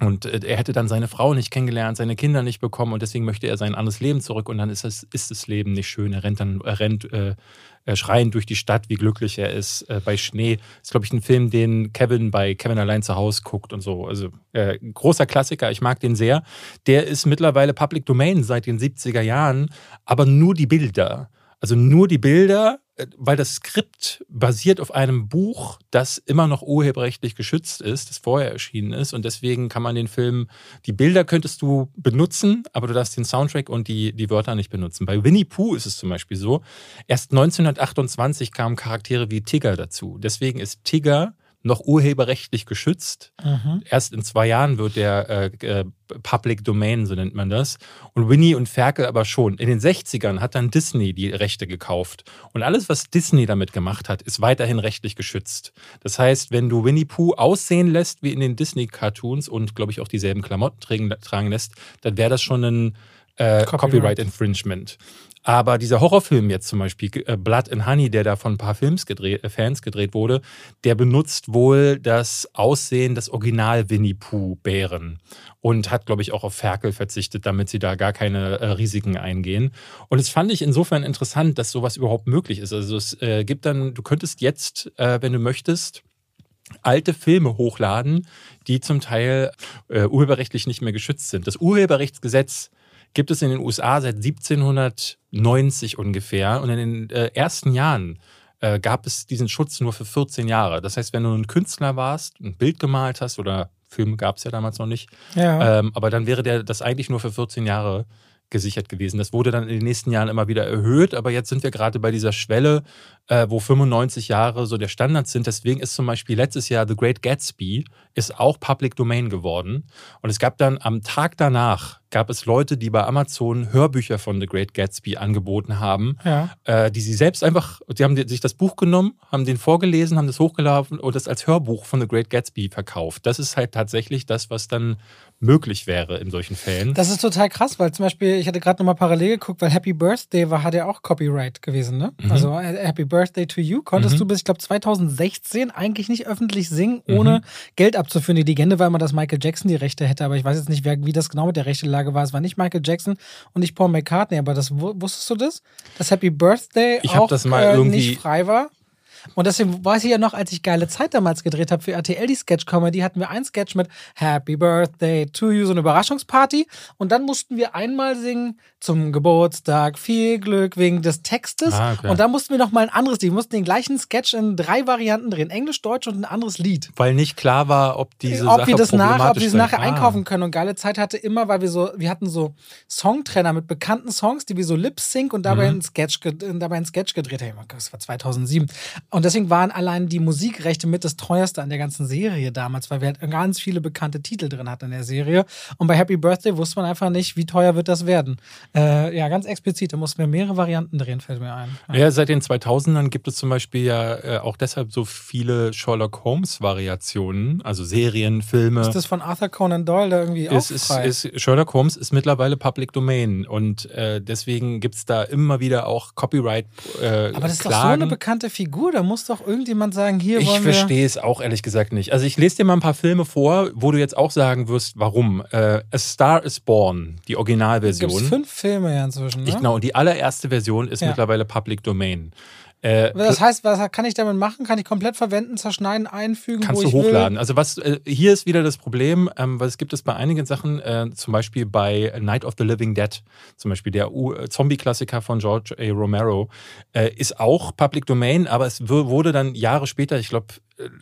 und äh, er hätte dann seine Frau nicht kennengelernt, seine Kinder nicht bekommen und deswegen möchte er sein anderes Leben zurück und dann ist das, ist das Leben nicht schön. Er rennt dann, er rennt äh, äh, schreiend durch die Stadt, wie glücklich er ist äh, bei Schnee. ist, glaube ich, ein Film, den Kevin bei Kevin allein zu Hause guckt und so. Also äh, großer Klassiker, ich mag den sehr. Der ist mittlerweile Public Domain seit den 70er Jahren, aber nur die Bilder. Also nur die Bilder, äh, weil das Skript basiert auf einem Buch, das immer noch urheberrechtlich geschützt ist, das vorher erschienen ist. Und deswegen kann man den Film, die Bilder könntest du benutzen, aber du darfst den Soundtrack und die, die Wörter nicht benutzen. Bei Winnie Pooh ist es zum Beispiel so, erst 1928 kamen Charaktere wie Tigger dazu. Deswegen ist Tigger noch urheberrechtlich geschützt. Mhm. Erst in zwei Jahren wird der äh, äh, Public Domain, so nennt man das. Und Winnie und Ferkel aber schon. In den 60ern hat dann Disney die Rechte gekauft. Und alles, was Disney damit gemacht hat, ist weiterhin rechtlich geschützt. Das heißt, wenn du Winnie Pooh aussehen lässt wie in den Disney-Cartoons und, glaube ich, auch dieselben Klamotten tragen, tragen lässt, dann wäre das schon ein äh, Copyright. Copyright Infringement. Aber dieser Horrorfilm jetzt zum Beispiel, äh, Blood and Honey, der da von ein paar Films gedreht, äh, Fans gedreht wurde, der benutzt wohl das Aussehen des Original Winnie Pooh Bären und hat, glaube ich, auch auf Ferkel verzichtet, damit sie da gar keine äh, Risiken eingehen. Und das fand ich insofern interessant, dass sowas überhaupt möglich ist. Also es äh, gibt dann, du könntest jetzt, äh, wenn du möchtest, alte Filme hochladen, die zum Teil äh, urheberrechtlich nicht mehr geschützt sind. Das Urheberrechtsgesetz gibt es in den USA seit 1790 ungefähr. Und in den äh, ersten Jahren äh, gab es diesen Schutz nur für 14 Jahre. Das heißt, wenn du ein Künstler warst, ein Bild gemalt hast oder Filme gab es ja damals noch nicht, Ja. ähm, aber dann wäre der das eigentlich nur für 14 Jahre gesichert gewesen. Das wurde dann in den nächsten Jahren immer wieder erhöht, aber jetzt sind wir gerade bei dieser Schwelle, äh, wo 95 Jahre so der Standard sind. Deswegen ist zum Beispiel letztes Jahr The Great Gatsby ist auch Public Domain geworden. Und es gab dann am Tag danach gab es Leute, die bei Amazon Hörbücher von The Great Gatsby angeboten haben, Ja. äh, die sie selbst einfach, die haben sich das Buch genommen, haben den vorgelesen, haben das hochgeladen und das als Hörbuch von The Great Gatsby verkauft. Das ist halt tatsächlich das, was dann möglich wäre in solchen Fällen. Das ist total krass, weil zum Beispiel, ich hatte gerade nochmal parallel geguckt, weil Happy Birthday war, hat ja auch Copyright gewesen, ne? Mhm. Also äh, Happy Birthday to You konntest Mhm. du bis, ich glaube, 2016 eigentlich nicht öffentlich singen, ohne Mhm. Geld abzuführen. Die Legende war immer, dass Michael Jackson die Rechte hätte, aber ich weiß jetzt nicht, wer, wie das genau mit der Rechtelage war. Es war nicht Michael Jackson und nicht Paul McCartney, aber das wu- wusstest du das? Dass Happy Birthday Ich auch das mal äh, irgendwie- nicht frei war? Und deswegen weiß ich ja noch, als ich geile Zeit damals gedreht habe für RTL, die Sketch-Comedy, hatten wir einen Sketch mit Happy Birthday to you, so eine Überraschungsparty. Und dann mussten wir einmal singen zum Geburtstag, viel Glück wegen des Textes. Ah, okay. Und dann mussten wir noch mal ein anderes Lied. Wir mussten den gleichen Sketch in drei Varianten drehen: Englisch, Deutsch und ein anderes Lied. Weil nicht klar war, ob diese ob Sache wir das nach, ob wir sei. nachher Ah. einkaufen können. Und geile Zeit hatte immer, weil wir so, wir hatten so Songtrenner mit bekannten Songs, die wir so lip sync und dabei, Mhm. einen Sketch, dabei einen Sketch gedreht haben. Das war 2007. Und deswegen waren allein die Musikrechte mit das teuerste an der ganzen Serie damals, weil wir halt ganz viele bekannte Titel drin hatten in der Serie. Und bei Happy Birthday wusste man einfach nicht, wie teuer wird das werden. Äh, ja, ganz explizit. Da mussten wir mehrere Varianten drehen, fällt mir ein. Ja, seit den 2000ern gibt es zum Beispiel ja äh, auch deshalb so viele Sherlock Holmes-Variationen, also Serien, Filme. Ist das von Arthur Conan Doyle da irgendwie ist, ist, ist, Sherlock Holmes ist mittlerweile Public Domain und äh, deswegen gibt es da immer wieder auch Copyright äh, Aber das ist doch so eine bekannte Figur. Da muss doch irgendjemand sagen, hier Ich wollen wir... verstehe es auch ehrlich gesagt nicht. Also ich lese dir mal ein paar Filme vor, wo du jetzt auch sagen wirst, warum. Äh, A Star is Born, die Es Originalversion. gibt fünf Filme ja inzwischen. Ne? Ich, genau, und die allererste Version ist Ja. mittlerweile Public Domain. Äh, Das heißt, was kann ich damit machen? Kann ich komplett verwenden, zerschneiden, einfügen, Kannst du hochladen. Also was äh, hier ist wieder das Problem, ähm, was gibt es bei einigen Sachen, äh, zum Beispiel bei Night of the Living Dead, zum Beispiel der äh, Zombie-Klassiker von George A. Romero, äh, ist auch Public Domain, aber es wurde dann Jahre später, ich glaube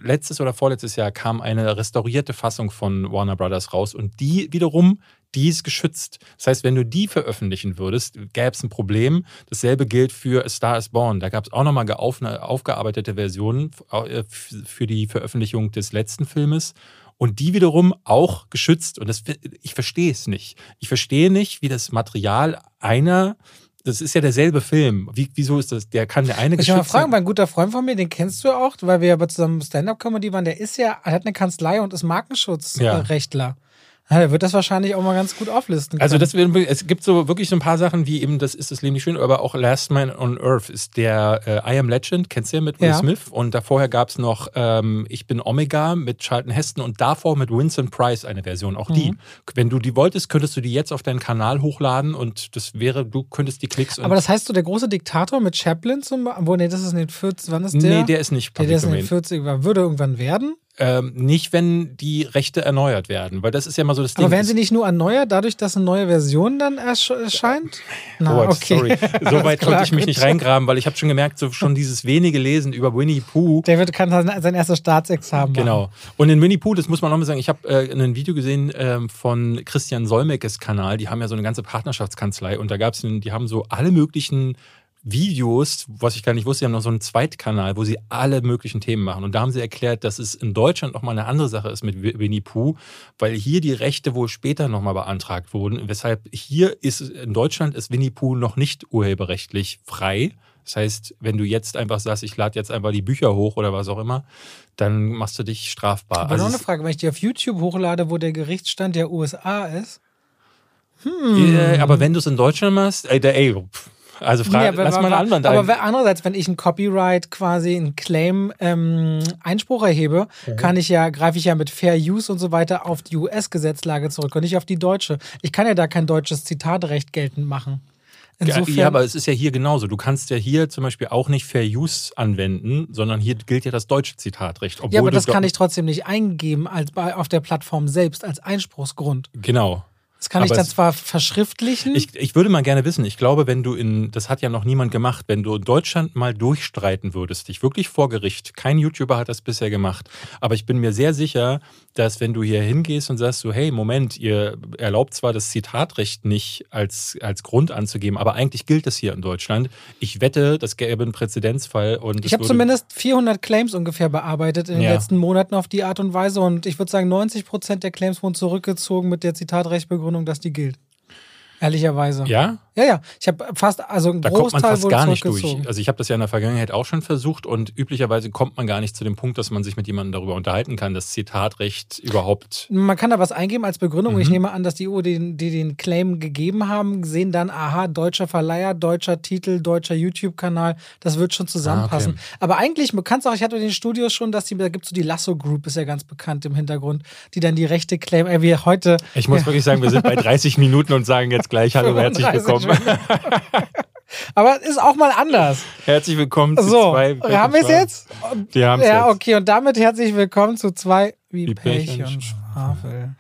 letztes oder vorletztes Jahr, kam eine restaurierte Fassung von Warner Brothers raus und die wiederum, die ist geschützt. Das heißt, wenn du die veröffentlichen würdest, gäbe es ein Problem. Dasselbe gilt für A Star is Born. Da gab es auch nochmal aufgearbeitete Versionen äh, für die Veröffentlichung des letzten Filmes. Und die wiederum auch geschützt. Und das, ich verstehe es nicht. Ich verstehe nicht, wie das Material einer, das ist ja derselbe Film. Wie, wieso ist das? Der kann der eine Ich will mal geschützt fragen, weil ein guter Freund von mir, den kennst du auch, weil wir ja zusammen Stand-Up-Comedy waren, der ist ja, hat eine Kanzlei und ist Ja. Markenschutzrechtler. Ja, der wird das wahrscheinlich auch mal ganz gut auflisten können. Also das, wird- es gibt so wirklich so ein paar Sachen wie eben, das ist das Leben nicht schön, aber auch Last Man on Earth ist der äh, I Am Legend, kennst du ja mit Will Ja. Smith und da vorher gab es noch ähm, Ich bin Omega mit Charlton Heston und davor mit Vincent Price eine Version, auch die. Mhm. Wenn du die wolltest, könntest du die jetzt auf deinen Kanal hochladen und das wäre, du könntest die Klicks Aber das heißt so, der große Diktator mit Chaplin zum Beispiel, wo, nee, das ist in den 40, wann ist der? Nee, der ist nicht der, Public der ist in den 40, war- würde irgendwann werden. Ähm, nicht, wenn die Rechte erneuert werden, weil das ist ja mal so das Ding. Aber werden sie nicht nur erneuert, dadurch, dass eine neue Version dann ersch erscheint? Na, Oh, okay. sorry. So weit konnte ich mich nicht reingraben, weil ich habe schon gemerkt, so schon dieses wenige Lesen über Winnie Pooh. David kann sein sein erstes Staatsexamen machen. Genau. Und in Winnie Pooh, das muss man nochmal sagen, ich habe äh, ein Video gesehen ähm, von Christian Solmecke's Kanal. Die haben ja so eine ganze Partnerschaftskanzlei und da gab es, die haben so alle möglichen Videos, was ich gar nicht wusste, die haben noch so einen Zweitkanal, wo sie alle möglichen Themen machen. Und da haben sie erklärt, dass es in Deutschland nochmal eine andere Sache ist mit Winnie Pooh, weil hier die Rechte wohl später nochmal beantragt wurden. Weshalb hier ist, in Deutschland ist Winnie Pooh noch nicht urheberrechtlich frei. Das heißt, wenn du jetzt einfach sagst, ich lade jetzt einfach die Bücher hoch oder was auch immer, dann machst du dich strafbar. Aber noch Also eine Frage, wenn ich die auf YouTube hochlade, wo der Gerichtsstand der USA ist. äh, aber wenn du es in Deutschland machst, ey, der, ey pff, also frage, Nee, aber- lass mal einen aber- anderen Aber ein. wer- andererseits, wenn ich ein Copyright quasi einen Claim ähm, Einspruch erhebe, Mhm. kann ich ja, greife ich ja mit Fair Use und so weiter auf die US-Gesetzlage zurück und nicht auf die deutsche. Ich kann ja da kein deutsches Zitatrecht geltend machen. Insofern, ja, aber es ist ja hier genauso. Du kannst ja hier zum Beispiel auch nicht Fair Use anwenden, sondern hier gilt ja das deutsche Zitatrecht. Obwohl ja, aber das kann ich trotzdem nicht eingeben als bei, auf der Plattform selbst als Einspruchsgrund. Genau. Das kann ich Aber dann es- zwar verschriftlichen. Ich, ich würde mal gerne wissen, ich glaube, wenn du in, das hat ja noch niemand gemacht, wenn du in Deutschland mal durchstreiten würdest, dich wirklich vor Gericht, kein YouTuber hat das bisher gemacht, aber ich bin mir sehr sicher, dass wenn du hier hingehst und sagst so, hey, Moment, ihr erlaubt zwar das Zitatrecht nicht als, als Grund anzugeben, aber eigentlich gilt es hier in Deutschland. Ich wette, das gäbe einen Präzedenzfall und ich habe zumindest 400 Claims ungefähr bearbeitet in den Ja. letzten Monaten auf die Art und Weise und ich würde sagen, 90 Prozent der Claims wurden zurückgezogen mit der Zitatrechtbegründung, dass die gilt. Ehrlicherweise. Ja? Ja, ja. Ich habe fast, also ein Da kommt man fast gar nicht durch. Also ich habe das ja in der Vergangenheit auch schon versucht und üblicherweise kommt man gar nicht zu dem Punkt, dass man sich mit jemandem darüber unterhalten kann, das Zitatrecht überhaupt. Man kann da was eingeben als Begründung. Ich Mhm. nehme an, dass die EU, die, die den Claim gegeben haben, sehen dann, aha, deutscher Verleiher, deutscher Titel, deutscher YouTube-Kanal, das wird schon zusammenpassen. Ah, Aber eigentlich, man kann es auch, ich hatte in den Studios schon, dass die, da gibt es so die Lasso Group, ist ja ganz bekannt im Hintergrund, die dann die Rechte claim, äh, wie heute. Ich muss wirklich sagen, wir sind bei 30 Minuten und sagen jetzt gleich Hallo, herzlich 35 willkommen. Aber ist auch mal anders. Herzlich willkommen zu So, zwei. haben wir es jetzt? Die haben es Ja, jetzt. okay. Und damit herzlich willkommen zu zwei wie, Wie Pech, Pech und Schwafel.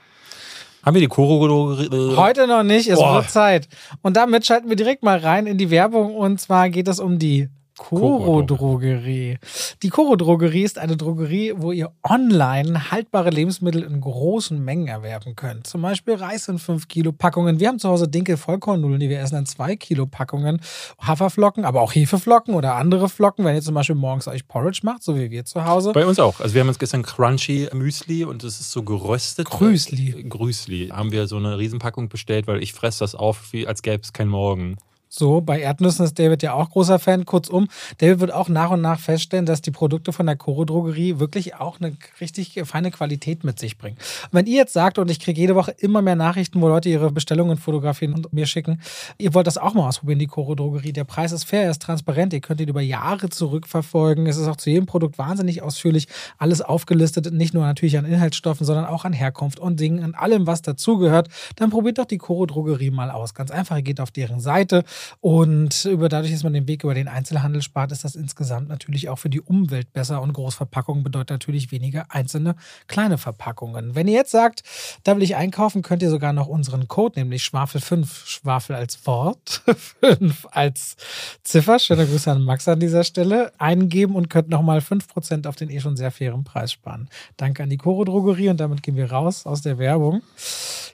Haben wir die Koro? Heute noch nicht, es Boah. wird Zeit. Und damit schalten wir direkt mal rein in die Werbung und zwar geht es um die Koro-Drogerie. Die Koro-Drogerie ist eine Drogerie, wo ihr online haltbare Lebensmittel in großen Mengen erwerben könnt. Zum Beispiel Reis in 5 Kilo Packungen. Wir haben zu Hause Dinkel Vollkornnudeln, die wir essen in 2 Kilo Packungen. Haferflocken, aber auch Hefeflocken oder andere Flocken, wenn ihr zum Beispiel morgens euch Porridge macht, so wie wir zu Hause. Bei uns auch. Also wir haben uns gestern Crunchy Müsli und es ist so geröstet. Grüßli. Grüßli. Haben wir so eine Riesenpackung bestellt, weil ich fresse das auf, wie, als gäbe es keinen Morgen. So, bei Erdnüssen ist David ja auch großer Fan. Kurzum, David wird auch nach und nach feststellen, dass die Produkte von der Koro Drogerie wirklich auch eine richtig feine Qualität mit sich bringen. Wenn ihr jetzt sagt, und ich kriege jede Woche immer mehr Nachrichten, wo Leute ihre Bestellungen fotografieren und mir schicken, ihr wollt das auch mal ausprobieren, die Koro Drogerie. Der Preis ist fair, er ist transparent, ihr könnt ihn über Jahre zurückverfolgen. Es ist auch zu jedem Produkt wahnsinnig ausführlich alles aufgelistet, nicht nur natürlich an Inhaltsstoffen, sondern auch an Herkunft und Dingen, an allem, was dazugehört. Dann probiert doch die Koro Drogerie mal aus. Ganz einfach, ihr geht auf deren Seite und über dadurch, dass man den Weg über den Einzelhandel spart, ist das insgesamt natürlich auch für die Umwelt besser und Großverpackungen bedeutet natürlich weniger einzelne kleine Verpackungen. Wenn ihr jetzt sagt, da will ich einkaufen, könnt ihr sogar noch unseren Code, nämlich Schwafel 5, Schwafel als Wort, 5 als Ziffer, schöne Grüße an Max an dieser Stelle, eingeben und könnt nochmal 5% auf den eh schon sehr fairen Preis sparen. Danke an die Koro Drogerie und damit gehen wir raus aus der Werbung. Rein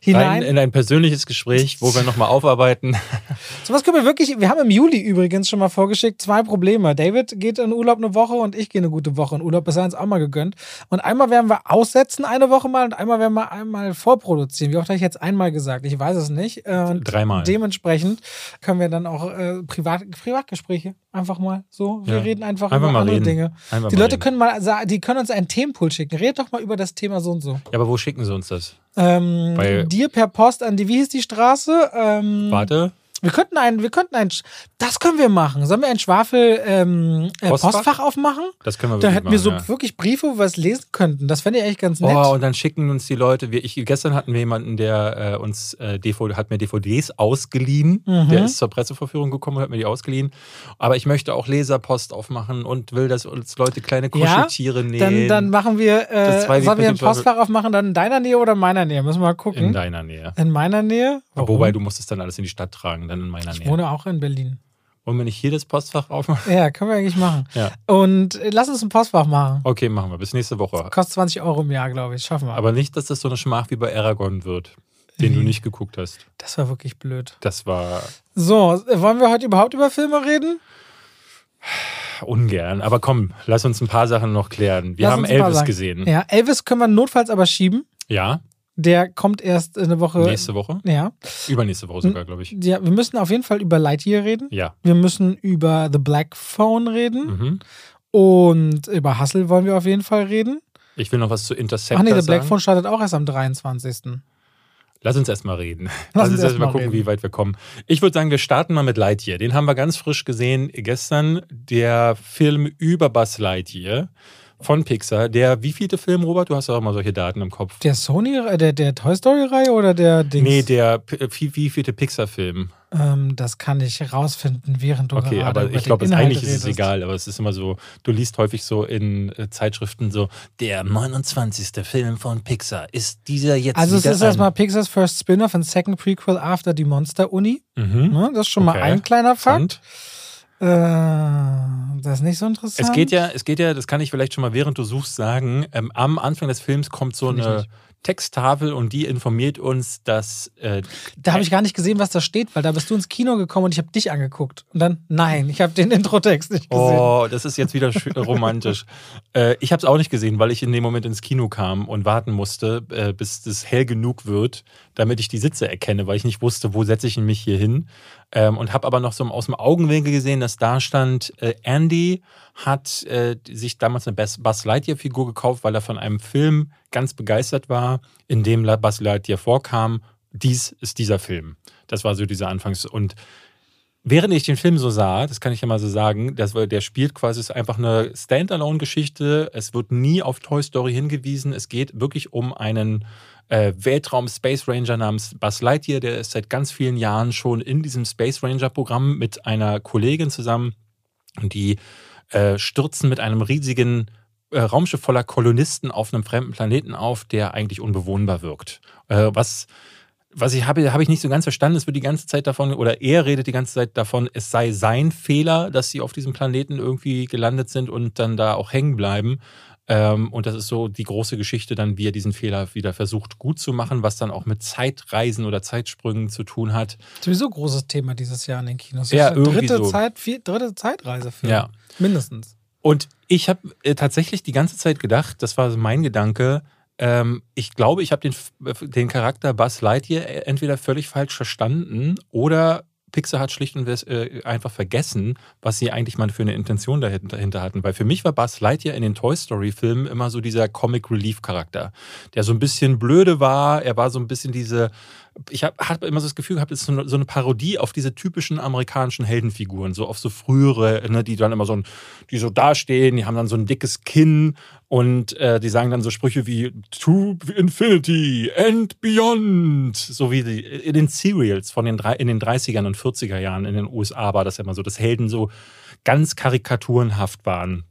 Hinein. in ein persönliches Gespräch, wo wir nochmal aufarbeiten. So was können wir wirklich, wir haben im Juli übrigens schon mal vorgeschickt, zwei Probleme. David geht in Urlaub eine Woche und ich gehe eine gute Woche in Urlaub, bis er uns auch mal gegönnt. Und einmal werden wir aussetzen eine Woche mal und einmal werden wir einmal vorproduzieren. Wie oft habe ich jetzt einmal gesagt? Ich weiß es nicht. Äh, Und Dreimal. Dementsprechend können wir dann auch äh, Privat, Privatgespräche einfach mal so. Wir Ja. reden einfach, Einfach über mal andere reden. Dinge. Einfach Die Leute reden. können mal, die können uns einen Themenpool schicken. Red doch mal über das Thema so und so. Ja, aber wo schicken sie uns das? Ähm, Bei- dir per Post an die, wie hieß die Straße? Ähm, Warte. Wir könnten ein, wir könnten ein, das können wir machen. Sollen wir ein Schwafel ähm, äh, Postfach? Postfach? aufmachen? Das können wir Da hätten wir so ja. wirklich Briefe, wo wir es lesen könnten. Das fände ich eigentlich ganz nett. Oh, und dann schicken uns die Leute. Wir, ich, gestern hatten wir jemanden, der äh, uns äh, DVD, hat mir DVDs ausgeliehen. Mhm. Der ist zur Presseverführung gekommen und hat mir die ausgeliehen. Aber ich möchte auch Leserpost aufmachen und will, dass uns Leute kleine Ja, Kuscheltiere nähen. dann, dann machen wir, äh, sollen wir ein Postfach aufmachen, dann in deiner Nähe oder in meiner Nähe? Müssen wir mal gucken. in deiner Nähe. In meiner Nähe? Warum? Wobei du musst es dann alles in die Stadt tragen, dann in meiner Ich Nähe. wohne auch in Berlin. Wollen wir nicht hier das Postfach aufmachen? Ja, können wir eigentlich machen. Ja. Und äh, lass uns ein Postfach machen. Okay, machen wir. Bis nächste Woche. Kostet 20 Euro im Jahr, glaube ich. Schaffen wir. Aber nicht, dass das so eine Schmach wie bei Aragorn wird, den du nicht geguckt hast. das war wirklich blöd. Das war So, wollen wir heute überhaupt über Filme reden? ungern. Aber komm, lass uns ein paar Sachen noch klären. Wir Lass haben Elvis gesehen. Ja, Elvis können wir notfalls aber schieben. Ja, Der kommt erst eine Woche. nächste Woche. Ja. Übernächste Woche sogar, glaube ich. ja, wir müssen auf jeden Fall über Lightyear reden. Ja. Wir müssen über The Black Phone reden. Mhm. Und über Hustle wollen wir auf jeden Fall reden. Ich will noch was zu Interceptor Ach nee, The Black sagen. Phone startet auch erst am 23. Lass uns erstmal reden. Lass Lass uns erst erstmal mal gucken, reden. wie weit wir kommen. Ich würde sagen, wir starten mal mit Lightyear. Den haben wir ganz frisch gesehen gestern. Der Film über Buzz Lightyear von Pixar. Der wievielte Film, Robert? Du hast auch immer solche Daten im Kopf. Der Sony, äh, der, der Toy Story-Reihe oder der Dings? Nee, der wie, wievielte Pixar-Film. Ähm, das kann ich rausfinden, während du Okay, aber ich glaube, eigentlich ist es redest. egal. Aber es ist immer so, du liest häufig so in äh, Zeitschriften so, der 29. Film von Pixar. Ist dieser jetzt Also es ist erstmal Pixars First Spin-off and Second Prequel after die Monster-Uni. Mhm. Ne? Das ist schon mal Okay. ein kleiner Fakt. Interessant. Äh, das ist nicht so interessant. Es geht ja, es geht ja, das kann ich vielleicht schon mal während du suchst sagen. Ähm, am Anfang des Films kommt so Find eine. Texttafel und die informiert uns, dass äh, Da habe ich gar nicht gesehen, was da steht, weil da bist du ins Kino gekommen und ich habe dich angeguckt. Und dann, nein, ich habe den Introtext nicht gesehen. Oh, das ist jetzt wieder romantisch. Äh, ich habe es auch nicht gesehen, weil ich in dem Moment ins Kino kam und warten musste, äh, bis das hell genug wird, damit ich die Sitze erkenne, weil ich nicht wusste, wo setze ich mich hier hin. Ähm, und habe aber noch so aus dem Augenwinkel gesehen, dass da stand, äh, Andy hat äh, sich damals eine Buzz Lightyear-Figur gekauft, weil er von einem Film ganz begeistert war, in dem Buzz Lightyear vorkam. Dies ist dieser Film. Das war so dieser Anfangs- und Während ich den Film so sah, das kann ich ja mal so sagen, das, der spielt quasi ist einfach eine Standalone-Geschichte. Es wird nie auf Toy Story hingewiesen. Es geht wirklich um einen äh, Weltraum-Space Ranger namens Buzz Lightyear. Der ist seit ganz vielen Jahren schon in diesem Space Ranger-Programm mit einer Kollegin zusammen. Und die äh, stürzen mit einem riesigen äh, Raumschiff voller Kolonisten auf einem fremden Planeten auf, der eigentlich unbewohnbar wirkt. Äh, was was ich habe, habe ich nicht so ganz verstanden. Es wird die ganze Zeit davon, oder er redet die ganze Zeit davon, es sei sein Fehler, dass sie auf diesem Planeten irgendwie gelandet sind und dann da auch hängen bleiben. Ähm, und das ist so die große Geschichte dann, wie er diesen Fehler wieder versucht gut zu machen, was dann auch mit Zeitreisen oder Zeitsprüngen zu tun hat. Sowieso großes Thema dieses Jahr in den Kinos. Ja, irgendwie dritte, so. Zeit, vier, dritte Zeitreisefilm. Ja. Mindestens. Und ich habe äh, tatsächlich die ganze Zeit gedacht, das war mein Gedanke, ähm, ich glaube, ich habe den, den Charakter Buzz Lightyear äh, entweder völlig falsch verstanden oder Pixar hat schlicht und äh, einfach vergessen, was sie eigentlich mal für eine Intention dahinter hatten. Weil für mich war Buzz Lightyear in den Toy Story-Filmen immer so dieser Comic Relief-Charakter, der so ein bisschen blöde war. Er war so ein bisschen diese. Ich habe hab immer so das Gefühl gehabt, es ist so eine, so eine Parodie auf diese typischen amerikanischen Heldenfiguren, so auf so frühere, ne, die dann immer so, ein, die so dastehen, die haben dann so ein dickes Kinn und äh, die sagen dann so Sprüche wie To Infinity and Beyond, so wie die, in den Serials von den in den 30ern und 40er Jahren in den USA war das ja immer so, dass Helden so ganz karikaturenhaft waren.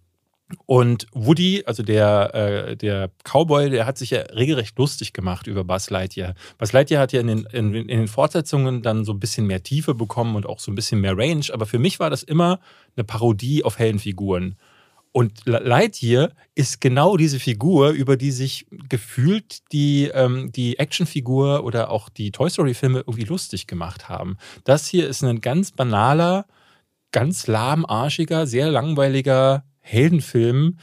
Und Woody, also der, äh, der Cowboy, der hat sich ja regelrecht lustig gemacht über Buzz Lightyear. Buzz Lightyear hat ja in den, in, in den Fortsetzungen dann so ein bisschen mehr Tiefe bekommen und auch so ein bisschen mehr Range. Aber für mich war das immer eine Parodie auf Heldenfiguren. Und Lightyear ist genau diese Figur, über die sich gefühlt die, ähm, die Actionfigur oder auch die Toy Story-Filme irgendwie lustig gemacht haben. Das hier ist ein ganz banaler, ganz lahmarschiger, sehr langweiliger Heldenfilm,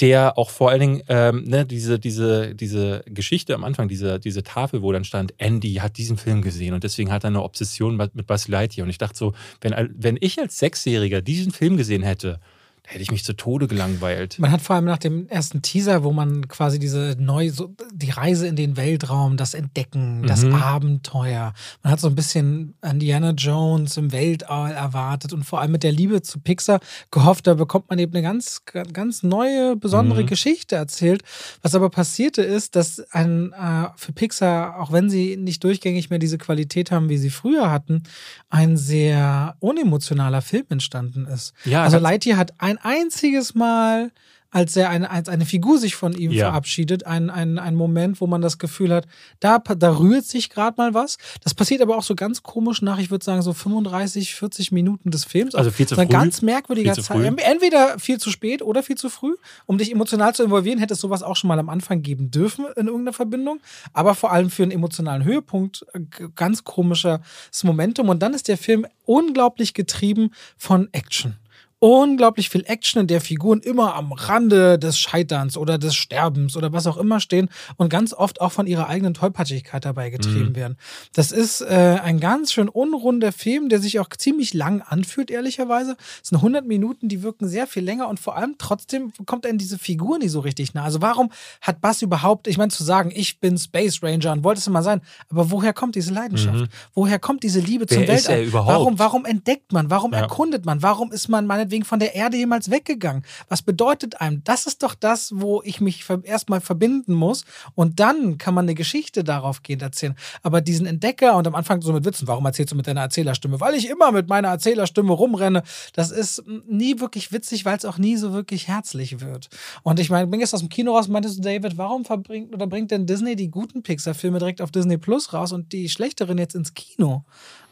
der auch vor allen Dingen ähm, ne, diese, diese, diese Geschichte am Anfang, diese, diese Tafel, wo dann stand, Andy hat diesen Film gesehen und deswegen hat er eine Obsession mit Lightyear. Und ich dachte so, wenn, wenn ich als Sechsjähriger diesen Film gesehen hätte, da hätte ich mich zu Tode gelangweilt. Man hat vor allem nach dem ersten Teaser, wo man quasi diese neu, so, die Reise in den Weltraum, das Entdecken, das Mhm. Abenteuer. Man hat so ein bisschen Indiana Jones im Weltall erwartet und vor allem mit der Liebe zu Pixar gehofft, da bekommt man eben eine ganz, ganz neue, besondere Mhm. Geschichte erzählt. Was aber passierte ist, dass ein, äh, für Pixar, auch wenn sie nicht durchgängig mehr diese Qualität haben, wie sie früher hatten, ein sehr unemotionaler Film entstanden ist. Ja, also Lightyear hat ein einziges Mal, als er eine, als eine Figur sich von ihm Ja. verabschiedet, ein, ein, ein Moment, wo man das Gefühl hat, da, da rührt sich gerade mal was. Das passiert aber auch so ganz komisch nach, ich würde sagen, so 35, 40 Minuten des Films. Also viel zu ein früh. ganz merkwürdiger Viel zu Zeit. Entweder viel zu spät oder viel zu früh. Um dich emotional zu involvieren, hätte es sowas auch schon mal am Anfang geben dürfen in irgendeiner Verbindung. Aber vor allem für einen emotionalen Höhepunkt äh, ganz komisches Momentum. Und dann ist der Film unglaublich getrieben von Action unglaublich viel Action, in der Figuren immer am Rande des Scheiterns oder des Sterbens oder was auch immer stehen und ganz oft auch von ihrer eigenen Tollpatschigkeit dabei getrieben Mhm. werden. Das ist äh, ein ganz schön unrunder Film, der sich auch ziemlich lang anfühlt, ehrlicherweise. Es sind 100 Minuten, die wirken sehr viel länger und vor allem trotzdem kommt er in diese Figur nicht so richtig nah. Also warum hat Bass überhaupt, ich meine zu sagen, ich bin Space Ranger und wollte es immer sein, aber woher kommt diese Leidenschaft? Mhm. Woher kommt diese Liebe zum Wer ist Weltall? Warum, warum entdeckt man? Warum Ja. erkundet man? Warum ist man meinetwegen meinetwegen von der Erde jemals weggegangen? Was bedeutet einem? Das ist doch das, wo ich mich erstmal verbinden muss und dann kann man eine Geschichte darauf gehen erzählen. Aber diesen Entdecker und am Anfang so mit Witzen, warum erzählst du mit deiner Erzählerstimme? Weil ich immer mit meiner Erzählerstimme rumrenne. Das ist nie wirklich witzig, weil es auch nie so wirklich herzlich wird. Und ich meine, bin jetzt aus dem Kino raus, meintest du, David, warum verbringt oder bringt denn Disney die guten Pixar-Filme direkt auf Disney Plus raus und die schlechteren jetzt ins Kino?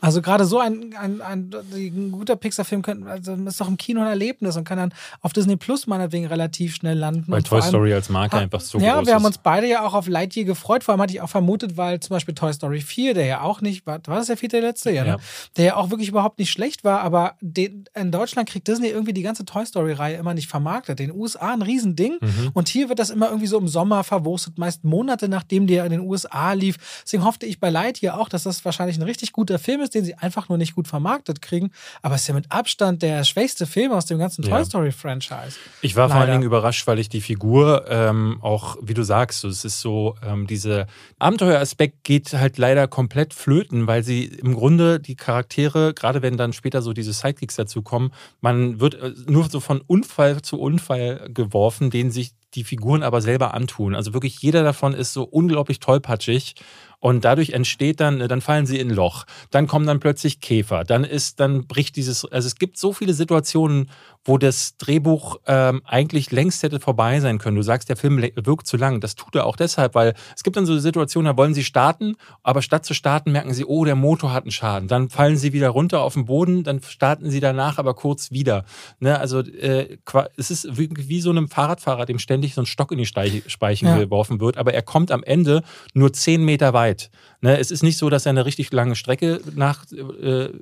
Also gerade so ein, ein, ein, ein guter Pixar-Film also ist doch im Kino ein Erlebnis und kann dann auf Disney Plus meinetwegen relativ schnell landen. Weil Toy Story als Marke einfach so ja, groß ist. Ja, wir haben uns beide ja auch auf Lightyear gefreut. Vor allem hatte ich auch vermutet, weil zum Beispiel Toy Story 4, der ja auch nicht, war, war das der vierte, der letzte? Ja, ne? ja. Der ja auch wirklich überhaupt nicht schlecht war, aber den, in Deutschland kriegt Disney irgendwie die ganze Toy Story-Reihe immer nicht vermarktet. In den USA ein Riesending mhm. und hier wird das immer irgendwie so im Sommer verwurstet, meist Monate nachdem der in den USA lief. Deswegen hoffte ich bei Lightyear auch, dass das wahrscheinlich ein richtig guter Film ist, den sie einfach nur nicht gut vermarktet kriegen. Aber es ist ja mit Abstand der schwächste Film aus dem ganzen Toy Story Franchise. Ich war Leider. vor allen Dingen überrascht, weil ich die Figur ähm, auch, wie du sagst, so, es ist so, ähm, dieser Abenteueraspekt geht halt leider komplett flöten, weil sie im Grunde die Charaktere, gerade wenn dann später so diese Sidekicks dazu kommen, man wird äh, nur so von Unfall zu Unfall geworfen, den sich die Figuren aber selber antun. Also wirklich jeder davon ist so unglaublich tollpatschig und dadurch entsteht dann, äh, dann fallen sie in ein Loch. Dann kommen dann plötzlich Käfer. Dann ist, dann bricht dieses, also es gibt so viele Situationen, wo das Drehbuch ähm, eigentlich längst hätte vorbei sein können. Du sagst, der Film wirkt zu lang. Das tut er auch deshalb, weil es gibt dann so Situationen, da wollen sie starten, aber statt zu starten merken sie, oh, der Motor hat einen Schaden. Dann fallen sie wieder runter auf den Boden, dann starten sie danach aber kurz wieder. Ne? Also äh, es ist wie, wie so einem Fahrradfahrer, dem ständig so ein Stock in die Speichen ja. geworfen wird, aber er kommt am Ende nur zehn Meter weit. tijd Ne? Es ist nicht so, dass er eine richtig lange Strecke nach äh,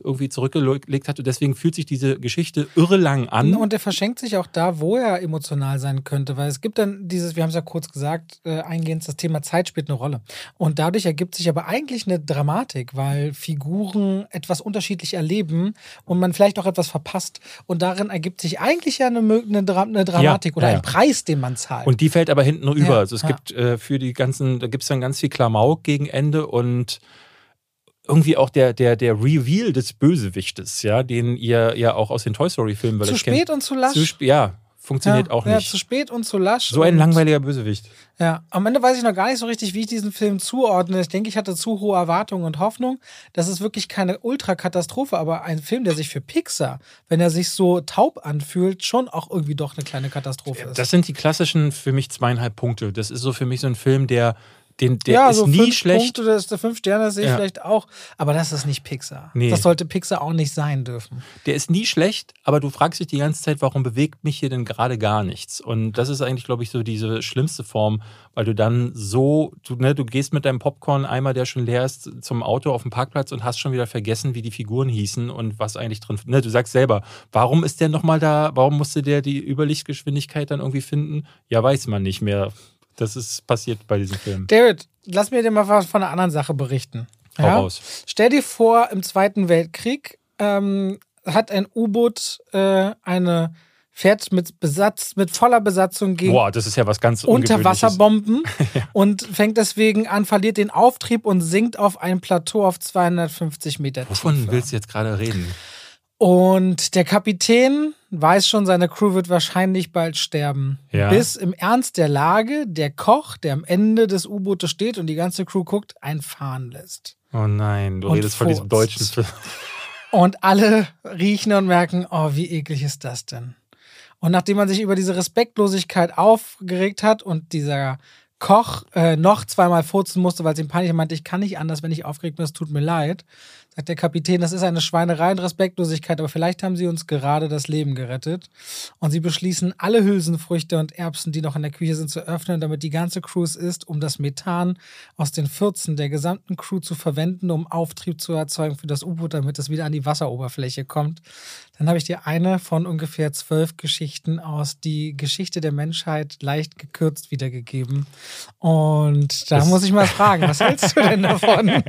irgendwie zurückgelegt hat und deswegen fühlt sich diese Geschichte irre lang an und er verschenkt sich auch da, wo er emotional sein könnte, weil es gibt dann dieses, wir haben es ja kurz gesagt, äh, eingehend, das Thema Zeit spielt eine Rolle. Und dadurch ergibt sich aber eigentlich eine Dramatik, weil Figuren etwas unterschiedlich erleben und man vielleicht auch etwas verpasst. Und darin ergibt sich eigentlich ja eine, eine, Dra eine Dramatik ja, oder ja. ein Preis, den man zahlt. Und die fällt aber hinten über. Ja, also es gibt äh, für die ganzen, da gibt es dann ganz viel Klamauk gegen Ende und irgendwie auch der, der, der Reveal des Bösewichtes, ja, den ihr ja auch aus den Toy Story-Filmen Zu spät kennt. und zu lasch. Zu ja, funktioniert ja, auch nicht. Ja, zu spät und zu lasch. So ein langweiliger Bösewicht. Ja, am Ende weiß ich noch gar nicht so richtig, wie ich diesen Film zuordne. Ich denke, ich hatte zu hohe Erwartungen und Hoffnung. Das ist wirklich keine Ultrakatastrophe, aber ein Film, der sich für Pixar, wenn er sich so taub anfühlt, schon auch irgendwie doch eine kleine Katastrophe ist. Das sind die klassischen für mich zweieinhalb Punkte. Das ist so für mich so ein Film, der den, der ja, ist so nie fünf schlecht. Punkte, das ist der fünf Sterne, das sehe ich ja. vielleicht auch. Aber das ist nicht Pixar. Nee. Das sollte Pixar auch nicht sein dürfen. Der ist nie schlecht, aber du fragst dich die ganze Zeit, warum bewegt mich hier denn gerade gar nichts? Und das ist eigentlich, glaube ich, so diese schlimmste Form, weil du dann so, du, ne, du gehst mit deinem Popcorn-Eimer, der schon leer ist, zum Auto auf dem Parkplatz und hast schon wieder vergessen, wie die Figuren hießen und was eigentlich drin. Ne, du sagst selber, warum ist der nochmal da? Warum musste der die Überlichtgeschwindigkeit dann irgendwie finden? Ja, weiß man nicht mehr. Das ist passiert bei diesem Film. David, lass mir dir mal was von einer anderen Sache berichten. Hau ja? raus. Stell dir vor, im Zweiten Weltkrieg ähm, hat ein U-Boot äh, eine fährt mit Besatz, mit voller Besatzung gegen Boah, das ist ja was ganz Unterwasserbomben ja. und fängt deswegen an, verliert den Auftrieb und sinkt auf ein Plateau auf 250 Meter Wovon Tiefe. willst du jetzt gerade reden? Und der Kapitän weiß schon, seine Crew wird wahrscheinlich bald sterben. Ja. Bis im Ernst der Lage der Koch, der am Ende des U-Bootes steht und die ganze Crew guckt, ein fahren lässt. Oh nein, du und redest von diesem deutschen Film. Und alle riechen und merken, oh, wie eklig ist das denn? Und nachdem man sich über diese Respektlosigkeit aufgeregt hat und dieser Koch äh, noch zweimal furzen musste, weil sie in Panik meinte, ich kann nicht anders, wenn ich aufgeregt bin, es tut mir leid, Sagt der Kapitän, das ist eine Schweinerei und Respektlosigkeit, aber vielleicht haben sie uns gerade das Leben gerettet. Und sie beschließen, alle Hülsenfrüchte und Erbsen, die noch in der Küche sind, zu öffnen, damit die ganze Crew es ist, um das Methan aus den Fürzen der gesamten Crew zu verwenden, um Auftrieb zu erzeugen für das U-Boot, damit es wieder an die Wasseroberfläche kommt. Dann habe ich dir eine von ungefähr zwölf Geschichten aus die Geschichte der Menschheit leicht gekürzt wiedergegeben. Und da das muss ich mal fragen, was hältst du denn davon?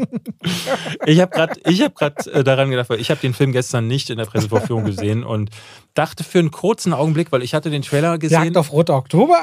ich habe gerade ich gerade äh, daran gedacht, weil ich habe den Film gestern nicht in der Pressevorführung gesehen und dachte für einen kurzen Augenblick, weil ich hatte den Trailer gesehen. Jagd auf Rote Oktober?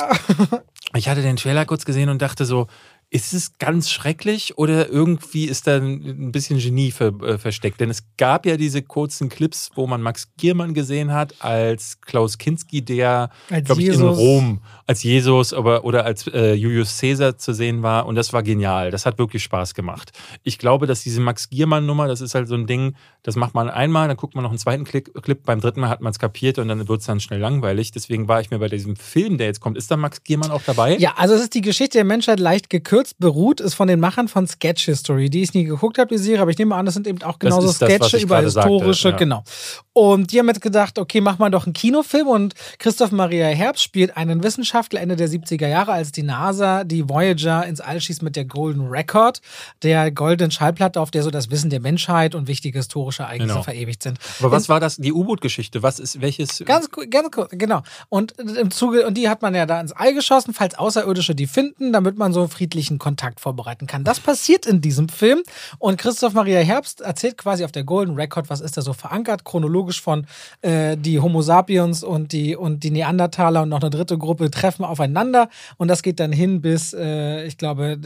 ich hatte den Trailer kurz gesehen und dachte so, Ist es ganz schrecklich oder irgendwie ist da ein bisschen Genie ver, äh, versteckt? Denn es gab ja diese kurzen Clips, wo man Max Giermann gesehen hat als Klaus Kinski, der, glaube ich, in Rom als Jesus aber, oder als äh, Julius Caesar zu sehen war. Und das war genial. Das hat wirklich Spaß gemacht. Ich glaube, dass diese Max Giermann-Nummer, das ist halt so ein Ding, das macht man einmal, dann guckt man noch einen zweiten Clip, beim dritten Mal hat man es kapiert und dann wird es dann schnell langweilig. Deswegen war ich mir bei diesem Film, der jetzt kommt, ist da Max Giermann auch dabei? Ja, also es ist die Geschichte der Menschheit leicht gekürzt gekürzt beruht, ist von den Machern von Sketch History, die ich nie geguckt habe, die Serie, aber ich nehme an, das sind eben auch genauso das Sketche das, über historische, sagte, ja. genau. Und die haben jetzt gedacht, okay, mach mal doch einen Kinofilm und Christoph Maria Herbst spielt einen Wissenschaftler Ende der 70er Jahre, als die NASA die Voyager ins All schießt mit der Golden Record, der goldenen Schallplatte, auf der so das Wissen der Menschheit und wichtige historische Ereignisse genau. verewigt sind. Aber was In, war das, die U-Boot-Geschichte? Was ist, welches? Ganz, ganz kurz, genau. Und im Zuge, und die hat man ja da ins All geschossen, falls Außerirdische die finden, damit man so friedlichen Kontakt vorbereiten kann. Das passiert in diesem Film und Christoph Maria Herbst erzählt quasi auf der Golden Record, was ist da so verankert, chronologisch von äh, die Homo sapiens und die, und die Neandertaler und noch eine dritte Gruppe treffen aufeinander und das geht dann hin bis, äh, ich glaube,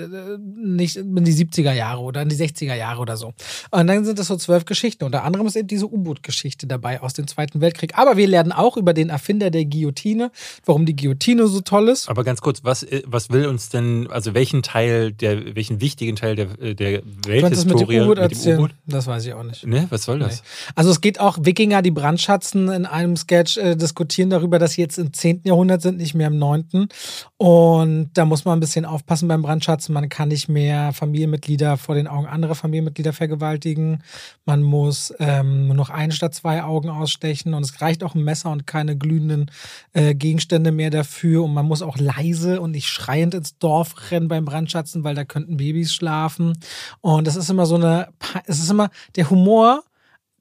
nicht in die 70er Jahre oder in die 60er Jahre oder so. Und dann sind das so zwölf Geschichten. Unter anderem ist eben diese U-Boot-Geschichte dabei aus dem Zweiten Weltkrieg. Aber wir lernen auch über den Erfinder der Guillotine, warum die Guillotine so toll ist. Aber ganz kurz, was, was will uns denn, also welchen Teil der, welchen wichtigen Teil der, äh, der Welthistorie mit dem U-Boot Das weiß ich auch nicht. Ne, was soll das? Nee. Also es geht auch, Wikinger, die Brandschatzen in einem Sketch äh, diskutieren darüber, dass sie jetzt im 10. Jahrhundert sind, nicht mehr im 9. Und da muss man ein bisschen aufpassen beim Brandschatzen. Man kann nicht mehr Familienmitglieder vor den Augen anderer Familienmitglieder vergewaltigen. Man muss ähm, nur noch ein statt zwei Augen ausstechen. Und es reicht auch ein Messer und keine glühenden äh, Gegenstände mehr dafür. Und man muss auch leise und nicht schreiend ins Dorf rennen beim Brandschatzen, weil da könnten Babys schlafen. Und das ist immer so eine, es ist immer der Humor.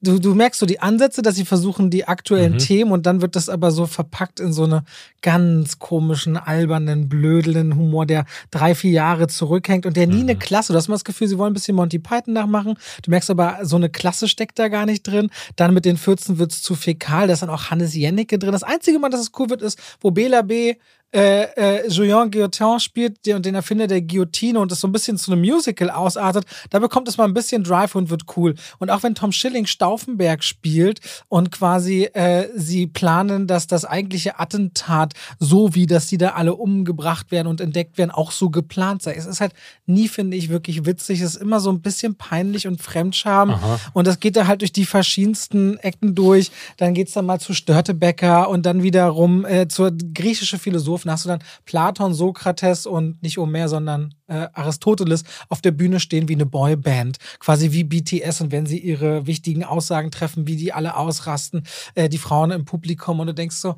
Du, du merkst so die Ansätze, dass sie versuchen, die aktuellen mhm. Themen und dann wird das aber so verpackt in so eine ganz komischen, albernen, blödelnden Humor, der drei, vier Jahre zurückhängt und der nie mhm. eine Klasse. Du hast mal das Gefühl, sie wollen ein bisschen Monty Python nachmachen. Du merkst aber, so eine Klasse steckt da gar nicht drin. Dann mit den 14 wird es zu fäkal. Da ist dann auch Hannes Jennecke drin. Das einzige Mal, dass es cool wird, ist, wo Bela B äh, äh, Julien Guillotin spielt den, den Erfinder der Guillotine und das so ein bisschen zu einem Musical ausartet, da bekommt es mal ein bisschen Drive und wird cool. Und auch wenn Tom Schilling Stauffenberg spielt und quasi äh, sie planen, dass das eigentliche Attentat so wie, dass sie da alle umgebracht werden und entdeckt werden, auch so geplant sei. Es ist halt nie, finde ich, wirklich witzig. Es ist immer so ein bisschen peinlich und Fremdscham. Aha. Und das geht da halt durch die verschiedensten Ecken durch. Dann geht es dann mal zu Störtebecker und dann wiederum äh, zur griechische Philosophin Philosophen hast du dann Platon, Sokrates und nicht Omer, sondern äh, Aristoteles auf der Bühne stehen wie eine Boyband, quasi wie BTS und wenn sie ihre wichtigen Aussagen treffen, wie die alle ausrasten, äh, die Frauen im Publikum und du denkst so,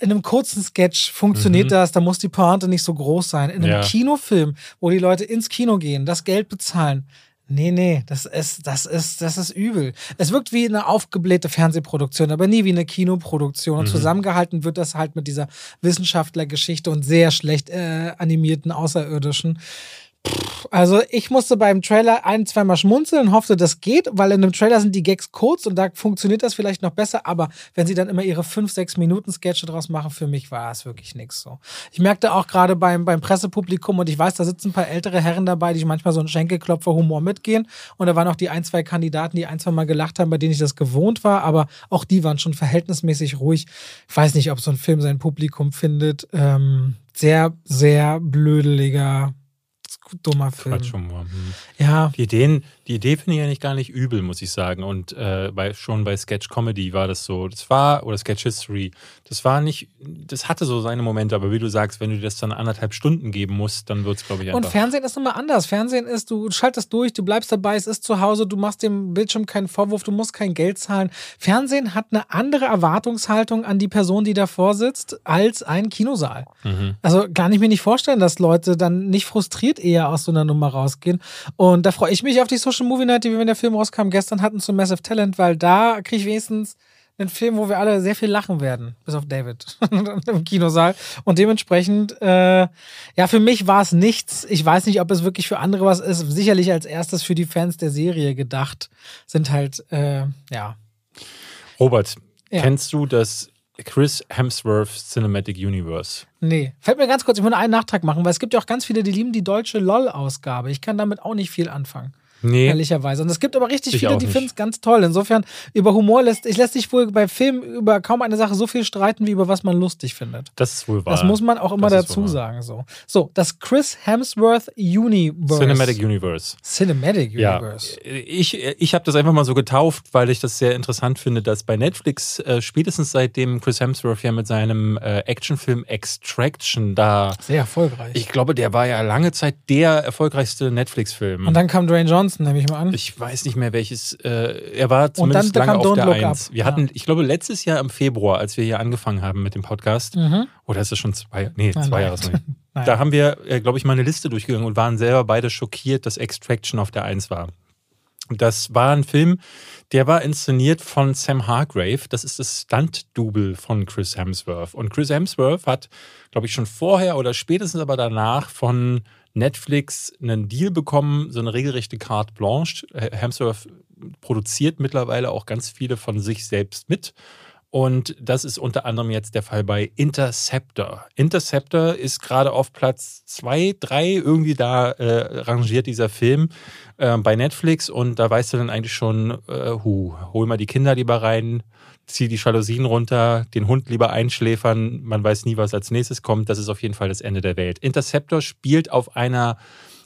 in einem kurzen Sketch funktioniert mhm. das, da muss die Pointe nicht so groß sein. In einem ja. Kinofilm, wo die Leute ins Kino gehen, das Geld bezahlen, Nee, nee, das ist, das ist, das ist übel. Es wirkt wie eine aufgeblähte Fernsehproduktion, aber nie wie eine Kinoproduktion. Und mhm. zusammengehalten wird das halt mit dieser Wissenschaftlergeschichte und sehr schlecht äh, animierten Außerirdischen. Also ich musste beim Trailer ein, zweimal schmunzeln und hoffte, das geht, weil in einem Trailer sind die Gags kurz und da funktioniert das vielleicht noch besser, aber wenn sie dann immer ihre 5, 6 Minuten Sketche draus machen, für mich war es wirklich nichts so. Ich merkte auch gerade beim, beim Pressepublikum und ich weiß, da sitzen ein paar ältere Herren dabei, die manchmal so einen Schenkelklopfer-Humor mitgehen und da waren auch die ein, zwei Kandidaten, die ein, zwei Mal gelacht haben, bei denen ich das gewohnt war, aber auch die waren schon verhältnismäßig ruhig. Ich weiß nicht, ob so ein Film sein Publikum findet. Ähm, sehr, sehr blödeliger dummer Film. Quatschhumor. Hm. Ja. Die Ideen, die Idee finde ich eigentlich gar nicht übel, muss ich sagen. Und äh, bei, schon bei Sketch Comedy war das so. Das war, oder Sketch History, das war nicht, das hatte so seine Momente, aber wie du sagst, wenn du das dann anderthalb Stunden geben musst, dann wird es, glaube ich, einfach. Und Fernsehen ist nochmal anders. Fernsehen ist, du schaltest durch, du bleibst dabei, es ist zu Hause, du machst dem Bildschirm keinen Vorwurf, du musst kein Geld zahlen. Fernsehen hat eine andere Erwartungshaltung an die Person, die davor sitzt, als ein Kinosaal. Mhm. Also kann ich mir nicht vorstellen, dass Leute dann nicht frustriert eher aus so einer Nummer rausgehen. Und da freue ich mich auf die Social Movie Night, die wir, wenn der Film rauskam, gestern hatten zu Massive Talent, weil da kriege ich wenigstens einen Film, wo wir alle sehr viel lachen werden, bis auf David im Kinosaal. Und dementsprechend, äh, ja, für mich war es nichts. Ich weiß nicht, ob es wirklich für andere was ist. Sicherlich als erstes für die Fans der Serie gedacht, sind halt, äh, ja. Robert, ja. kennst du das Chris Hemsworth Cinematic Universe. Nee. Fällt mir ganz kurz, ich will einen Nachtrag machen, weil es gibt ja auch ganz viele, die lieben die deutsche LOL-Ausgabe. Ich kann damit auch nicht viel anfangen. Nee. Ehrlicherweise. Und es gibt aber richtig Ich viele, die finden es ganz toll. Insofern, über Humor lässt, ich lässt sich wohl bei Filmen über kaum eine Sache so viel streiten, wie über was man lustig findet. Das ist wohl wahr. Das muss man auch immer Das dazu sagen. So. so, das Chris Hemsworth Universe. Cinematic Universe. Cinematic Ja, Universe. ich, ich habe das einfach mal so getauft, weil ich das sehr interessant finde, dass bei Netflix äh, spätestens seitdem Chris Hemsworth ja mit seinem äh, Actionfilm Extraction da, Sehr erfolgreich. ich glaube, der war ja lange Zeit der erfolgreichste Netflix-Film. Und dann kam Dwayne Johnson, nehme ich mal an. Ich weiß nicht mehr welches. Äh, er war zumindest dann lange kam auf Don't der Look Eins. Up. Wir Ja. hatten, ich glaube, letztes Jahr im Februar, als wir hier angefangen haben mit dem Podcast, Mhm. oder ist es schon zwei? Nee, Nein, zwei. Jahre. Da haben wir, äh, glaube ich, mal eine Liste durchgegangen und waren selber beide schockiert, dass Extraction auf der Eins war. Das war ein Film, der war inszeniert von Sam Hargrave. Das ist das Stunt-Double von Chris Hemsworth. Und Chris Hemsworth hat, glaube ich, schon vorher oder spätestens aber danach von Netflix einen Deal bekommen, so eine regelrechte Carte Blanche. Hemsworth produziert mittlerweile auch ganz viele von sich selbst mit. Und das ist unter anderem jetzt der Fall bei Interceptor. Interceptor ist gerade auf Platz zwei, drei irgendwie da äh, rangiert dieser Film äh, bei Netflix und da weißt du dann eigentlich schon, äh, hu, hol mal die Kinder lieber rein, zieh die Jalousien runter, den Hund lieber einschläfern, man weiß nie, was als nächstes kommt. Das ist auf jeden Fall das Ende der Welt. Interceptor spielt auf einer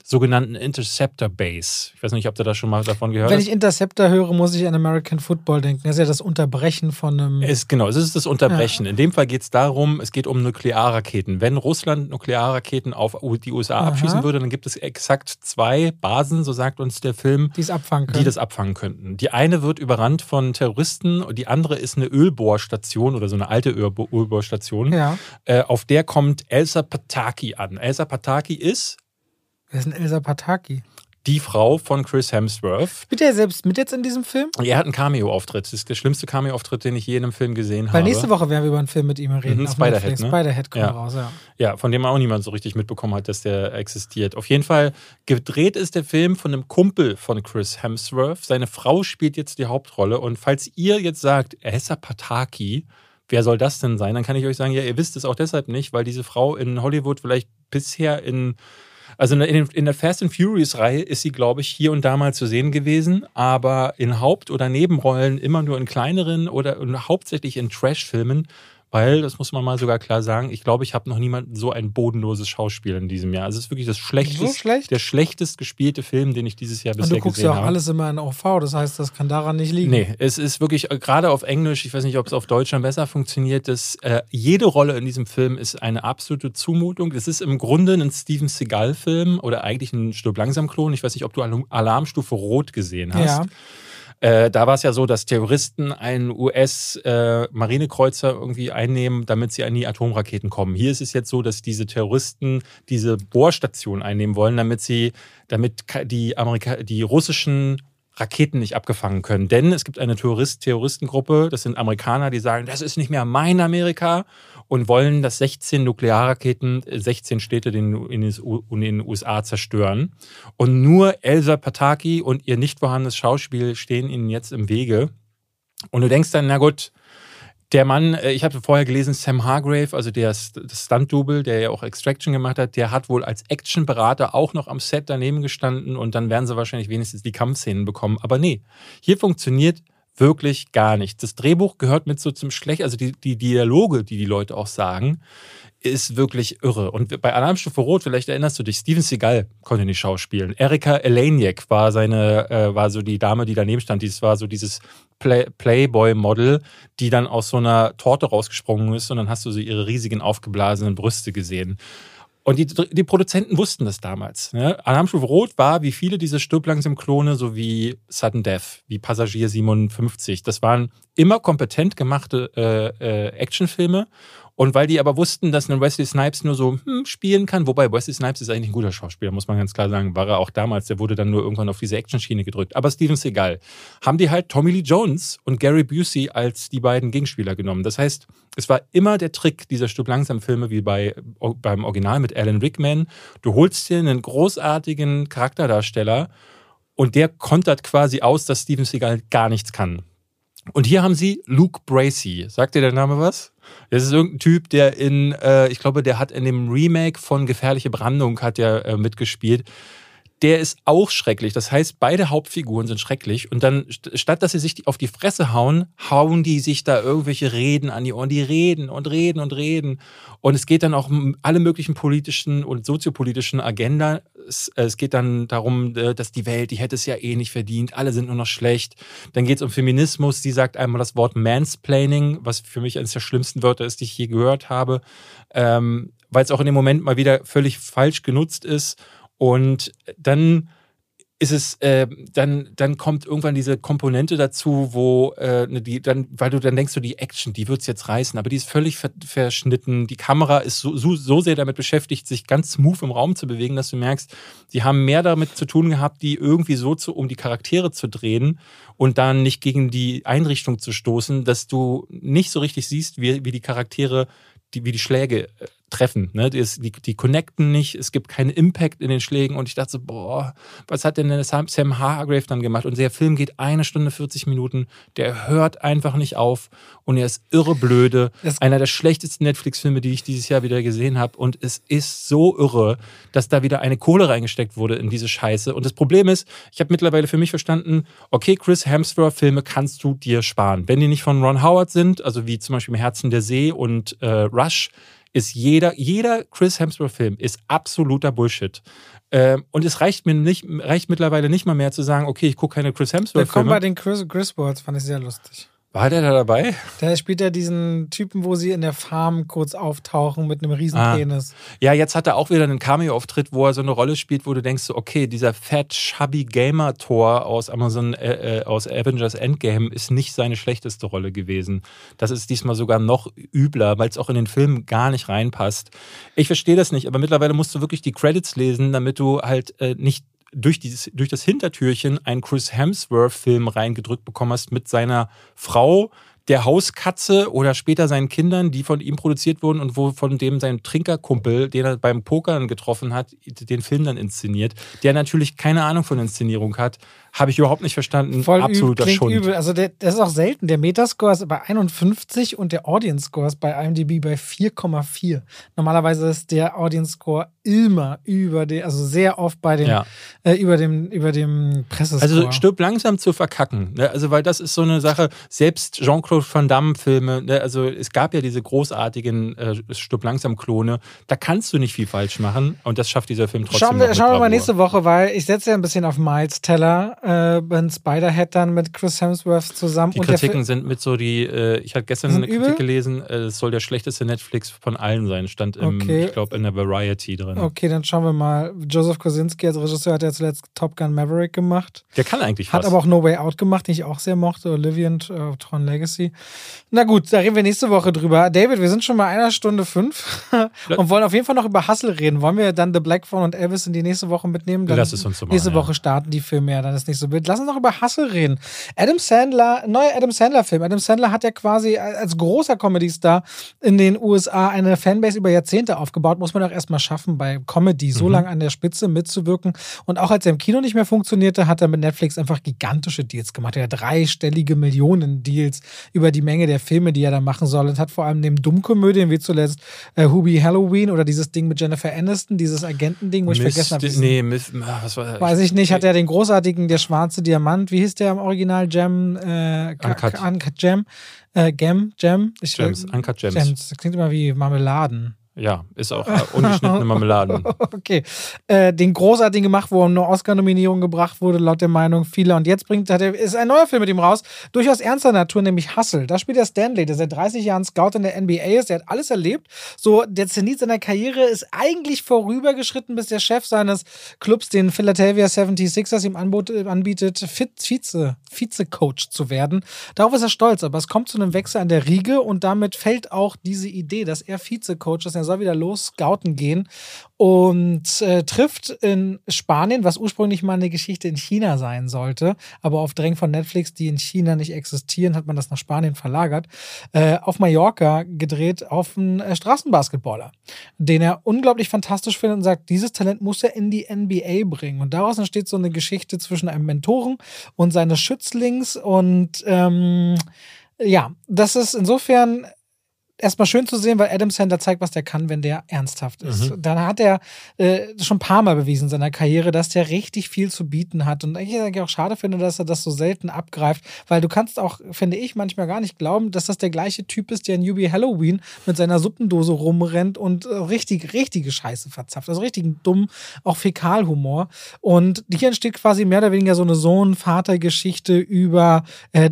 sogenannten Interceptor Base. Ich weiß nicht, ob du da schon mal davon gehört Wenn hast. ich Interceptor höre, muss ich an American Football denken. Das ist ja das Unterbrechen von einem. Es, genau, es ist das Unterbrechen. In dem Fall geht es darum, es geht um Nuklearraketen. Wenn Russland Nuklearraketen auf die USA Aha. abschießen würde, dann gibt es exakt zwei Basen, so sagt uns der Film, die es abfangen können. die das abfangen könnten. Die eine wird überrannt von Terroristen und die andere ist eine Ölbohrstation oder so eine alte Ölbo- Ölbohrstation. ja. Äh, auf der kommt Elsa Pataki an. Elsa Pataki ist Wer ist denn Elsa Pataki? die Frau von Chris Hemsworth. Spielt er selbst mit jetzt in diesem Film? Er hat einen Cameo-Auftritt. Das ist der schlimmste Cameo-Auftritt, den ich je in einem Film gesehen habe. Weil nächste Woche werden wir über einen Film mit ihm reden. Mhm, Spiderhead, ne? Spiderhead kommt Ja. raus, ja. Ja, von dem auch niemand so richtig mitbekommen hat, dass der existiert. Auf jeden Fall gedreht ist der Film von einem Kumpel von Chris Hemsworth. Seine Frau spielt jetzt die Hauptrolle. Und falls ihr jetzt sagt, Elsa Pataki, wer soll das denn sein? Dann kann ich euch sagen, ja, ihr wisst es auch deshalb nicht, weil diese Frau in Hollywood vielleicht bisher in also in der, in der Fast and Furious-Reihe ist sie, glaube ich, hier und da mal zu sehen gewesen, aber in Haupt- oder Nebenrollen immer nur in kleineren oder hauptsächlich in Trash-Filmen, weil, das muss man mal sogar klar sagen, ich glaube, ich habe noch niemanden so ein bodenloses Schauspiel in diesem Jahr. Also es ist wirklich das schlechteste, So schlecht? der schlechtest gespielte Film, den ich dieses Jahr Und bisher du guckst gesehen ja auch habe. alles immer in OV, das heißt, das kann daran nicht liegen. Nee, es ist wirklich, äh, gerade auf Englisch, ich weiß nicht, ob es auf Deutsch dann besser funktioniert, dass äh, jede Rolle in diesem Film ist eine absolute Zumutung. Es ist im Grunde ein Steven Seagal-Film oder eigentlich ein Stirb langsam-Klon. Ich weiß nicht, ob du Alarm- Alarmstufe Rot gesehen hast. Ja. Äh, da war es ja so, dass Terroristen einen US-Marinekreuzer irgendwie einnehmen, damit sie an die Atomraketen kommen. Hier ist es jetzt so, dass diese Terroristen diese Bohrstation einnehmen wollen, damit sie, damit die Amerika die russischen Raketen nicht abgefangen können. Denn es gibt eine Terrorist Terroristengruppe, das sind Amerikaner, die sagen, das ist nicht mehr mein Amerika und wollen, dass 16 Nuklearraketen äh, 16 Städte den, in, den, USA zerstören. Und nur Elsa Pataki und ihr nicht vorhandenes Schauspiel stehen ihnen jetzt im Wege. Und du denkst dann, na gut, der Mann, äh, ich habe vorher gelesen, Sam Hargrave, also der Stunt-Double, der ja auch Extraction gemacht hat, der hat wohl als Actionberater auch noch am Set daneben gestanden und dann werden sie wahrscheinlich wenigstens die Kampfszenen bekommen. Aber nee, hier funktioniert wirklich gar nichts. Das Drehbuch gehört mit so zum Schlecht, also die, die Dialoge, die die Leute auch sagen, ist wirklich irre. Und bei Alarmstufe Rot, vielleicht erinnerst du dich, Steven Seagal konnte nicht schauspielen. Erika Eleniak war seine, äh, war so die Dame, die daneben stand. Das war so dieses Play Playboy-Model, die dann aus so einer Torte rausgesprungen ist und dann hast du so ihre riesigen aufgeblasenen Brüste gesehen. Und die, die Produzenten wussten das damals. Ne? Alarmstufe Rot war, wie viele dieser Stirb langsam Klone, so wie Sudden Death, wie Passagier 57. Das waren immer kompetent gemachte äh, äh, Actionfilme. Und weil die aber wussten, dass ein Wesley Snipes nur so hm, spielen kann, wobei Wesley Snipes ist eigentlich ein guter Schauspieler, muss man ganz klar sagen, war er auch damals. Der wurde dann nur irgendwann auf diese Action-Schiene gedrückt. Aber Steven Seagal haben die halt Tommy Lee Jones und Gary Busey als die beiden Gegenspieler genommen. Das heißt, es war immer der Trick dieser Stück langsam Filme wie bei, beim Original mit Alan Rickman. Du holst dir einen großartigen Charakterdarsteller und der kontert quasi aus, dass Steven Seagal gar nichts kann. Und hier haben sie Luke Bracey. Sagt dir der Name was? Das ist irgendein Typ, der in, äh, ich glaube, der hat in dem Remake von Gefährliche Brandung hat der äh, mitgespielt der ist auch schrecklich. Das heißt, beide Hauptfiguren sind schrecklich. Und dann, statt dass sie sich auf die Fresse hauen, hauen die sich da irgendwelche Reden an die Ohren. Die reden und reden und reden. Und es geht dann auch um alle möglichen politischen und soziopolitischen Agenda. Es, es geht dann darum, äh, dass die Welt, die hätte es ja eh nicht verdient. Alle sind nur noch schlecht. Dann geht es um Feminismus. Sie sagt einmal das Wort Mansplaining, was für mich eines der schlimmsten Wörter ist, die ich je gehört habe. Ähm, weil es auch in dem Moment mal wieder völlig falsch genutzt ist. Und dann ist es, äh, dann, dann kommt irgendwann diese Komponente dazu, wo äh, ne, die, dann, weil du dann denkst, so die Action, die wird es jetzt reißen, aber die ist völlig ver verschnitten. Die Kamera ist so, so, so, sehr damit beschäftigt, sich ganz smooth im Raum zu bewegen, dass du merkst, sie haben mehr damit zu tun gehabt, die irgendwie so zu, um die Charaktere zu drehen und dann nicht gegen die Einrichtung zu stoßen, dass du nicht so richtig siehst, wie, wie die Charaktere, die, wie die Schläge äh, treffen. Ne? Die, die, die, connecten nicht, es gibt keinen Impact in den Schlägen und ich dachte so, boah, was hat denn Sam Hargrave dann gemacht? Und der Film geht eine Stunde 40 Minuten, der hört einfach nicht auf und er ist irre blöde. Das Einer der schlechtesten Netflix-Filme, die ich dieses Jahr wieder gesehen habe und es ist so irre, dass da wieder eine Kohle reingesteckt wurde in diese Scheiße. Und das Problem ist, ich habe mittlerweile für mich verstanden, okay, Chris Hemsworth-Filme kannst du dir sparen. Wenn die nicht von Ron Howard sind, also wie zum Beispiel im Herzen der See und äh, Rush, ist jeder, jeder Chris Hemsworth-Film ist absoluter Bullshit. Ähm, und es reicht mir nicht, reicht mittlerweile nicht mal mehr zu sagen, okay, ich gucke keine Chris Hemsworth-Filme. Willkommen bei den Chris Griswolds, fand ich sehr lustig. War der da dabei? Der spielt ja diesen Typen, wo sie in der Farm kurz auftauchen mit einem riesen ah. Ja, jetzt hat er auch wieder einen Cameo-Auftritt, wo er so eine Rolle spielt, wo du denkst, okay, dieser fat, chubby Gamer-Tor aus Amazon, äh, äh, aus Avengers Endgame ist nicht seine schlechteste Rolle gewesen. Das ist diesmal sogar noch übler, weil es auch in den Film gar nicht reinpasst. Ich verstehe das nicht, aber mittlerweile musst du wirklich die Credits lesen, damit du halt äh, nicht durch, dieses, durch das Hintertürchen einen Chris Hemsworth-Film reingedrückt bekommen hast mit seiner Frau, der Hauskatze oder später seinen Kindern, die von ihm produziert wurden und wo von dem sein Trinkerkumpel, den er beim Pokern getroffen hat, den Film dann inszeniert, der natürlich keine Ahnung von Inszenierung hat, habe ich überhaupt nicht verstanden. Voll Absoluter üb, Schund. Übel. Also der, das ist auch selten. Der Metascore ist bei 51 und der Audience Score ist bei IMDb bei 4,4. Normalerweise ist der Audience Score immer über den, also sehr oft bei den, ja. äh, über dem, über dem Pressescore. Also stirb langsam zu verkacken. Ne? Also weil das ist so eine Sache, selbst Jean-Claude Van Damme Filme, ne? also es gab ja diese großartigen äh, stirb langsam Klone, da kannst du nicht viel falsch machen und das schafft dieser Film trotzdem. Schauen wir, schauen wir mal nächste Woche, weil ich setze ja ein bisschen auf Miles Teller äh, Spider-Head dann mit Chris Hemsworth zusammen. Die Kritiken sind mit so die, äh, ich hatte gestern eine Kritik übel? gelesen, äh, es soll der schlechteste Netflix von allen sein, stand im, okay. ich glaube, in der Variety drin. Okay, dann schauen wir mal. Joseph Kosinski als Regisseur hat ja zuletzt Top Gun Maverick gemacht. Der kann eigentlich Hat was. aber auch No Way Out gemacht, den ich auch sehr mochte, Olivia und uh, Tron Legacy. Na gut, da reden wir nächste Woche drüber. David, wir sind schon mal einer Stunde fünf und wollen auf jeden Fall noch über Hustle reden. Wollen wir dann The Black Phone und Elvis in die nächste Woche mitnehmen? Dann Lass es uns so machen. Nächste Woche starten die Filme ja, dann ist nicht so wild. Lass uns noch über Hustle reden. Adam Sandler, neuer Adam Sandler-Film. Adam Sandler hat ja quasi als großer Comedy-Star in den USA eine Fanbase über Jahrzehnte aufgebaut. Muss man auch erstmal schaffen, bei Comedy so mhm. lange an der Spitze mitzuwirken. Und auch als er im Kino nicht mehr funktionierte, hat er mit Netflix einfach gigantische Deals gemacht. Er hat dreistellige Millionen-Deals über die Menge der Filme, die er da machen soll. Und hat vor allem neben Dummkomödien wie zuletzt äh, Hubie Halloween oder dieses Ding mit Jennifer Aniston, dieses Agentending, wo ich Mist, vergessen habe. Nee, Mist, ah, was war das? Weiß ich nicht. Hat er den großartigen Der schwarze Diamant, wie hieß der im Original? Jam, äh, Uncut. Uncut Jam, äh, Gam, Jam. Ich, Gems, Uncut Gems. Gems. Das klingt immer wie Marmeladen. Ja, ist auch äh, ungeschnittene Marmeladen. okay. Äh, den großartigen gemacht, wo eine Oscar-Nominierung gebracht wurde, laut der Meinung vieler. Und jetzt bringt hat er, ist ein neuer Film mit ihm raus, durchaus ernster Natur, nämlich Hustle. Da spielt er Stanley, der seit 30 Jahren Scout in der NBA ist. Der hat alles erlebt. So, der Zenit seiner Karriere ist eigentlich vorübergeschritten, bis der Chef seines Clubs, den Philadelphia 76ers, ihm anbietet, Vize, Vize-Coach zu werden. Darauf ist er stolz, aber es kommt zu einem Wechsel an der Riege und damit fällt auch diese Idee, dass er Vize-Coach ist. Er soll wieder los scouten gehen und äh, trifft in Spanien, was ursprünglich mal eine Geschichte in China sein sollte, aber auf Drängen von Netflix, die in China nicht existieren, hat man das nach Spanien verlagert, äh, auf Mallorca gedreht auf einen äh, Straßenbasketballer, den er unglaublich fantastisch findet und sagt, dieses Talent muss er in die NBA bringen. Und daraus entsteht so eine Geschichte zwischen einem Mentoren und seines Schützlings und ähm, ja, das ist insofern erstmal schön zu sehen, weil Adam Sandler zeigt, was der kann, wenn der ernsthaft ist. Mhm. Dann hat er äh, schon ein paar Mal bewiesen in seiner Karriere, dass der richtig viel zu bieten hat. Und ich eigentlich auch schade finde, dass er das so selten abgreift, weil du kannst auch, finde ich, manchmal gar nicht glauben, dass das der gleiche Typ ist, der in Yubi Halloween mit seiner Suppendose rumrennt und äh, richtig, richtige Scheiße verzapft. Also richtig dumm, auch Fäkalhumor. Und hier entsteht quasi mehr oder weniger so eine Sohn-Vater-Geschichte über, äh,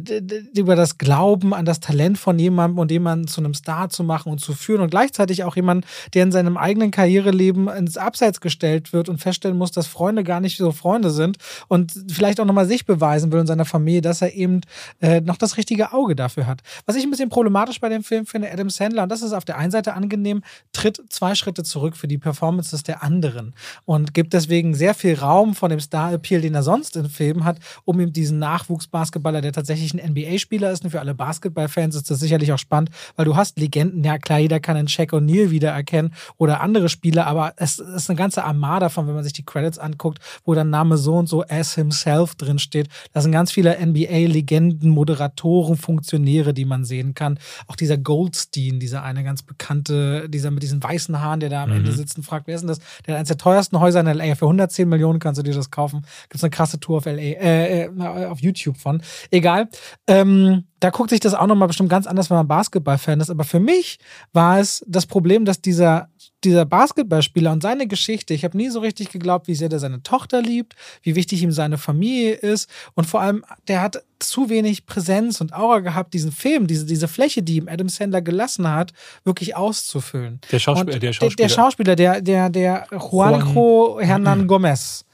über das Glauben an das Talent von jemandem und jemanden zu einem Star Star zu machen und zu führen und gleichzeitig auch jemand, der in seinem eigenen Karriereleben ins Abseits gestellt wird und feststellen muss, dass Freunde gar nicht so Freunde sind und vielleicht auch nochmal sich beweisen will in seiner Familie, dass er eben äh, noch das richtige Auge dafür hat. Was ich ein bisschen problematisch bei dem Film finde, Adam Sandler, und das ist auf der einen Seite angenehm, tritt zwei Schritte zurück für die Performances der anderen und gibt deswegen sehr viel Raum von dem Star-Appeal, den er sonst in Filmen hat, um ihm diesen Nachwuchsbasketballer, der tatsächlich ein NBA-Spieler ist, und für alle Basketballfans ist das sicherlich auch spannend, weil du hast Legenden, ja klar, jeder kann einen Shaq O'Neal wiedererkennen oder andere Spieler, aber es ist eine ganze Armada von, wenn man sich die Credits anguckt, wo dann Name so und so as himself drin steht. Da sind ganz viele NBA-Legenden, Moderatoren, Funktionäre, die man sehen kann. Auch dieser Goldstein, dieser eine ganz bekannte, dieser mit diesen weißen Haaren, der da am mhm. Ende sitzt und fragt, wer ist denn das? Der hat eines der teuersten Häuser in LA. Für 110 Millionen kannst du dir das kaufen. Gibt es eine krasse Tour auf LA, äh, äh, auf YouTube von. Egal. Ähm, da guckt sich das auch nochmal bestimmt ganz anders, wenn man Basketball-Fan ist. Aber für mich war es das Problem, dass dieser, dieser Basketballspieler und seine Geschichte, ich habe nie so richtig geglaubt, wie sehr der seine Tochter liebt, wie wichtig ihm seine Familie ist. Und vor allem, der hat zu wenig Präsenz und Aura gehabt, diesen Film, diese, diese Fläche, die ihm Adam Sandler gelassen hat, wirklich auszufüllen. Der Schauspieler, der Schauspieler. Der, der Schauspieler, der, der, der Juanjo Hernan Gomez